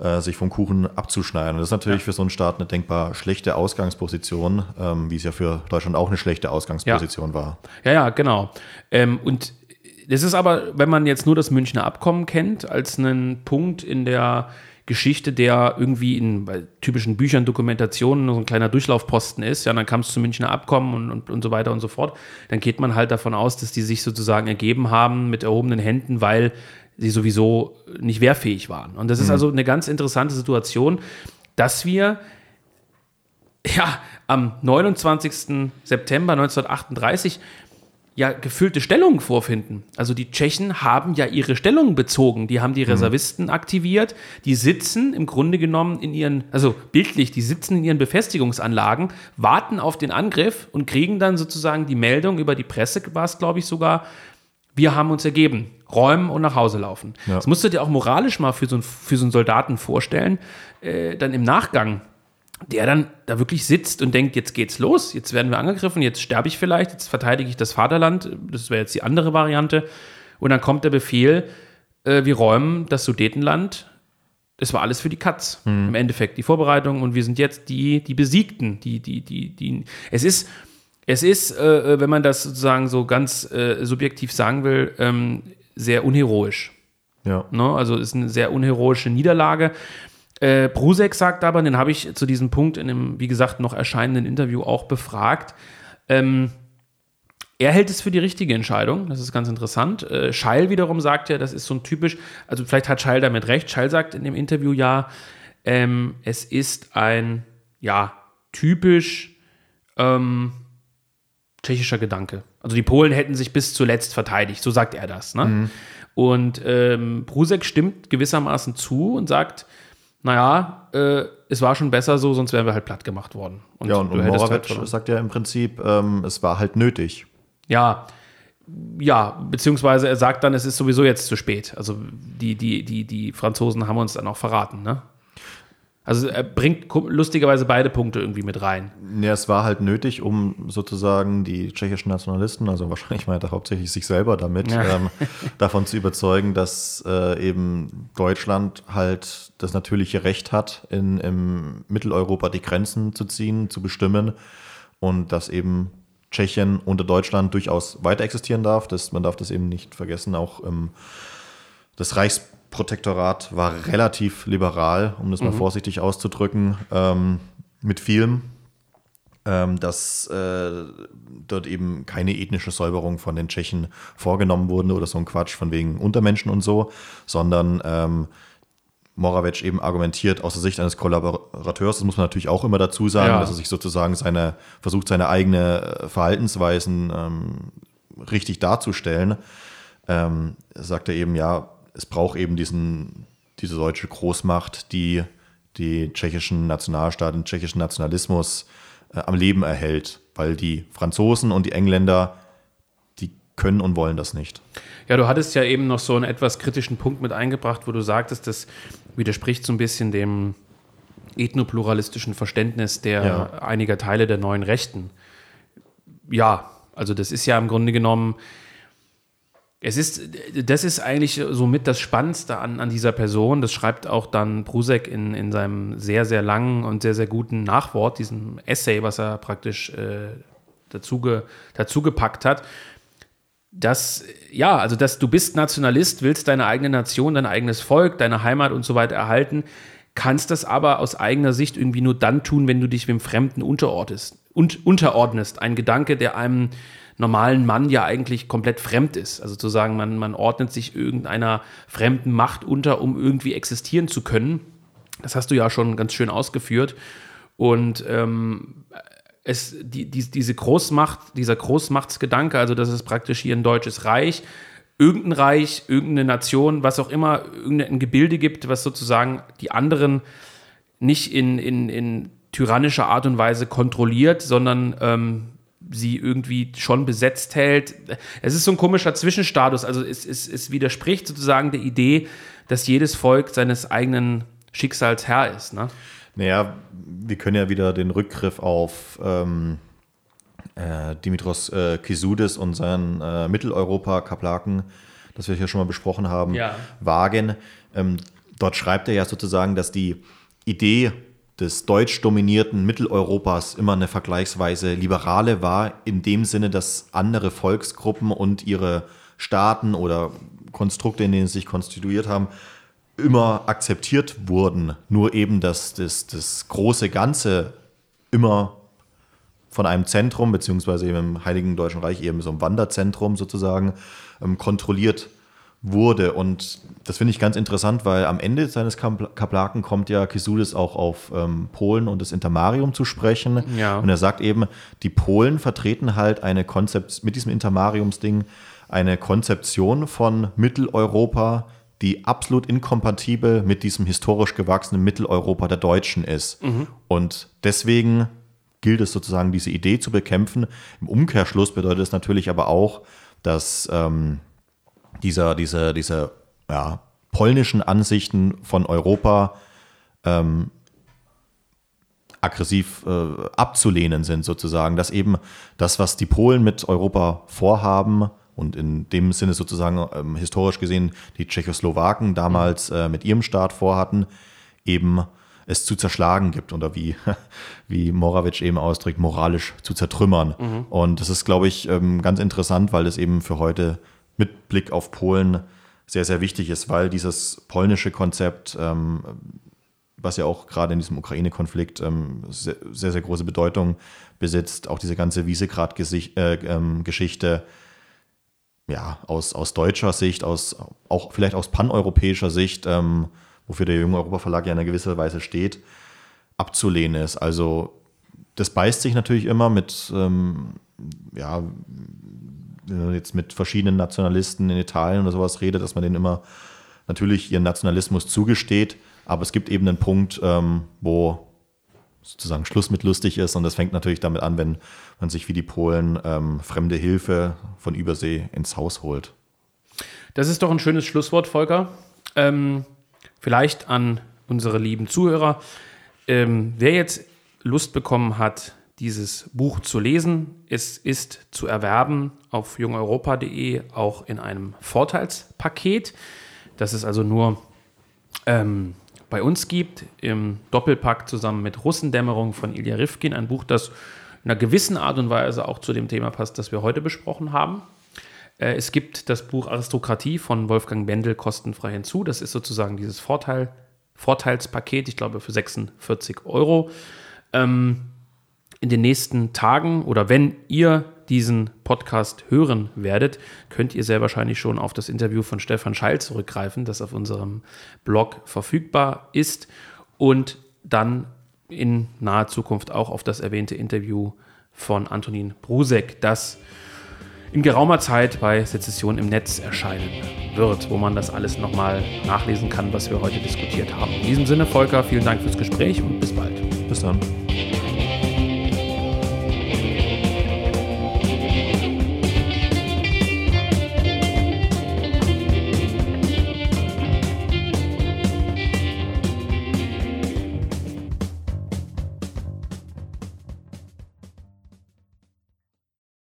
äh, sich vom Kuchen abzuschneiden. Und das ist natürlich für so einen Staat eine denkbar schlechte Ausgangsposition, ähm, wie es ja für Deutschland auch eine schlechte Ausgangsposition war. Ja, ja, genau. Ähm, und das ist aber, wenn man jetzt nur das Münchner Abkommen kennt, als einen Punkt in der Geschichte, der irgendwie in typischen Büchern, Dokumentationen so ein kleiner Durchlaufposten ist, ja, dann kam es zum Münchner Abkommen und, und, und so weiter und so fort, dann geht man halt davon aus, dass die sich sozusagen ergeben haben mit erhobenen Händen, weil sie sowieso nicht wehrfähig waren. Und das ist also eine ganz interessante Situation, dass wir ja, am 29. September 1938 ja gefüllte Stellungen vorfinden. Also die Tschechen haben ja ihre Stellungen bezogen. Die haben die Reservisten aktiviert. Die sitzen im Grunde genommen in ihren, also bildlich, die sitzen in ihren Befestigungsanlagen, warten auf den Angriff und kriegen dann sozusagen die Meldung über die Presse, war es glaube ich sogar, wir haben uns ergeben, räumen und nach Hause laufen. Ja. Das musst du dir auch moralisch mal für so, einen- für so einen Soldaten vorstellen, äh, dann im Nachgang der dann da wirklich sitzt und denkt, jetzt geht's los, jetzt werden wir angegriffen, jetzt sterbe ich vielleicht, jetzt verteidige ich das Vaterland, das wäre jetzt die andere Variante. Und dann kommt der Befehl, äh, wir räumen das Sudetenland. Es war alles für die Katz im Endeffekt, die Vorbereitung und wir sind jetzt die, die Besiegten, die, die, die, die. Es ist, es ist, äh, wenn man das sozusagen so ganz äh, subjektiv sagen will, ähm, sehr unheroisch. Ja. Ne? Also ist eine sehr unheroische Niederlage. Äh, Brusek sagt aber, den habe ich zu diesem Punkt in einem, wie gesagt, noch erscheinenden Interview auch befragt. Ähm, er hält es für die richtige Entscheidung, das ist ganz interessant. Äh, Scheil wiederum sagt ja, das ist so ein typisch, also vielleicht hat Scheil damit recht. Scheil sagt in dem Interview ja, ähm, es ist ein, ja, typisch ähm, tschechischer Gedanke. Also die Polen hätten sich bis zuletzt verteidigt, so sagt er das. Ne? Und ähm, Brusek stimmt gewissermaßen zu und sagt, naja, äh, es war schon besser so, sonst wären wir halt platt gemacht worden. Ja, und, du und hättest Morawetsch halt sagt ja im Prinzip, ähm, es war halt nötig. Ja, ja, beziehungsweise er sagt dann, es ist sowieso jetzt zu spät. Also die, die, die, die Franzosen haben uns dann auch verraten, ne? Also er bringt lustigerweise beide Punkte irgendwie mit rein. Ja, es war halt nötig, um sozusagen die tschechischen Nationalisten, also wahrscheinlich meint er hauptsächlich sich selber damit, ja. ähm, davon zu überzeugen, dass äh, eben Deutschland halt das natürliche Recht hat, in, in Mitteleuropa die Grenzen zu ziehen, zu bestimmen und dass eben Tschechien unter Deutschland durchaus weiter existieren darf. Das, man darf das eben nicht vergessen. Auch ähm, das Reichsprotektorat war relativ liberal, um das mhm. mal vorsichtig auszudrücken, ähm, mit vielem. Ähm, dass äh, dort eben keine ethnische Säuberung von den Tschechen vorgenommen wurde oder so ein Quatsch von wegen Untermenschen und so, sondern ähm, Moravec eben argumentiert aus der Sicht eines Kollaborateurs, das muss man natürlich auch immer dazu sagen, ja. dass er sich sozusagen seine, versucht, seine eigene äh, Verhaltensweisen ähm, richtig darzustellen, ähm, sagt er eben, ja, es braucht eben diesen, diese deutsche Großmacht, die die tschechischen Nationalstaat, den tschechischen Nationalismus äh, am Leben erhält, weil die Franzosen und die Engländer, die können und wollen das nicht. Ja, du hattest ja eben noch so einen etwas kritischen Punkt mit eingebracht, wo du sagtest, dass widerspricht so ein bisschen dem ethnopluralistischen Verständnis der ja. einiger Teile der neuen Rechten. Ja, also das ist ja im Grunde genommen, es ist, das ist eigentlich somit das Spannendste an, an dieser Person. Das schreibt auch dann Brusek in, in seinem sehr, sehr langen und sehr, sehr guten Nachwort, diesem Essay, was er praktisch äh, dazu, ge, dazu gepackt hat dass, ja, also dass du bist Nationalist, willst deine eigene Nation, dein eigenes Volk, deine Heimat und so weiter erhalten, kannst das aber aus eigener Sicht irgendwie nur dann tun, wenn du dich dem Fremden unterordnest. Und unterordnest. Ein Gedanke, der einem normalen Mann ja eigentlich komplett fremd ist. Also zu sagen, man, man ordnet sich irgendeiner fremden Macht unter, um irgendwie existieren zu können. Das hast du ja schon ganz schön ausgeführt. Und ähm, es, die, die, diese Großmacht, dieser Großmachtsgedanke, also das ist praktisch hier ein deutsches Reich, irgendein Reich, irgendeine Nation, was auch immer, irgendein Gebilde gibt, was sozusagen die anderen nicht in, in, in tyrannischer Art und Weise kontrolliert, sondern ähm, sie irgendwie schon besetzt hält. Es ist so ein komischer Zwischenstatus, also es, es, es widerspricht sozusagen der Idee, dass jedes Volk seines eigenen Schicksals Herr ist. Ne? Naja, wir können ja wieder den Rückgriff auf ähm, äh, Dimitros äh, Kisudis und seinen äh, Mitteleuropa-Kaplaken, das wir hier schon mal besprochen haben, ja. wagen. Ähm, dort schreibt er ja sozusagen, dass die Idee des deutsch dominierten Mitteleuropas immer eine vergleichsweise liberale war, in dem Sinne, dass andere Volksgruppen und ihre Staaten oder Konstrukte, in denen sie sich konstituiert haben, immer akzeptiert wurden, nur eben dass das, das große Ganze immer von einem Zentrum, beziehungsweise im Heiligen Deutschen Reich eben so ein Wanderzentrum sozusagen, ähm, kontrolliert wurde. Und das finde ich ganz interessant, weil am Ende seines Kaplaken kommt ja Kisudis auch auf ähm, Polen und das Intermarium zu sprechen. Ja. Und er sagt eben, die Polen vertreten halt eine Konzept mit diesem Intermariumsding eine Konzeption von Mitteleuropa, die absolut inkompatibel mit diesem historisch gewachsenen Mitteleuropa der Deutschen ist. Mhm. Und deswegen gilt es sozusagen, diese Idee zu bekämpfen. Im Umkehrschluss bedeutet es natürlich aber auch, dass ähm, dieser, diese, diese ja, polnischen Ansichten von Europa ähm, aggressiv äh, abzulehnen sind, sozusagen. Dass eben das, was die Polen mit Europa vorhaben, und in dem Sinne sozusagen ähm, historisch gesehen die Tschechoslowaken damals äh, mit ihrem Staat vorhatten, eben es zu zerschlagen gibt oder wie, wie Morawitsch eben ausdrückt, moralisch zu zertrümmern. Mhm. Und das ist, glaube ich, ähm, ganz interessant, weil es eben für heute mit Blick auf Polen sehr, sehr wichtig ist, weil dieses polnische Konzept, ähm, was ja auch gerade in diesem Ukraine-Konflikt ähm, sehr, sehr, sehr, große Bedeutung besitzt, auch diese ganze Wiesegrad-Geschichte, äh, ähm, ja, aus, aus deutscher Sicht, aus, auch vielleicht aus paneuropäischer Sicht, ähm, wofür der Junge Europa Verlag ja in einer gewisser Weise steht, abzulehnen ist. Also das beißt sich natürlich immer mit, ähm, ja, jetzt mit verschiedenen Nationalisten in Italien oder sowas redet, dass man denen immer natürlich ihren Nationalismus zugesteht, aber es gibt eben einen Punkt, ähm, wo sozusagen Schluss mit lustig ist. Und das fängt natürlich damit an, wenn man sich wie die Polen ähm, fremde Hilfe von Übersee ins Haus holt. Das ist doch ein schönes Schlusswort, Volker. Ähm, vielleicht an unsere lieben Zuhörer. Ähm, wer jetzt Lust bekommen hat, dieses Buch zu lesen, es ist zu erwerben auf jungeuropa.de auch in einem Vorteilspaket. Das ist also nur ähm, bei uns gibt, im Doppelpack zusammen mit Russendämmerung von Ilya Rifkin, ein Buch, das in einer gewissen Art und Weise auch zu dem Thema passt, das wir heute besprochen haben. Äh, es gibt das Buch Aristokratie von Wolfgang Bendel kostenfrei hinzu. Das ist sozusagen dieses Vorteil, Vorteilspaket, ich glaube für 46 Euro. Ähm, in den nächsten Tagen oder wenn ihr diesen Podcast hören werdet, könnt ihr sehr wahrscheinlich schon auf das Interview von Stefan Scheil zurückgreifen, das auf unserem Blog verfügbar ist und dann in naher Zukunft auch auf das erwähnte Interview von Antonin Brusek, das in geraumer Zeit bei Sezession im Netz erscheinen wird, wo man das alles nochmal nachlesen kann, was wir heute diskutiert haben. In diesem Sinne, Volker, vielen Dank fürs Gespräch und bis bald. Bis dann.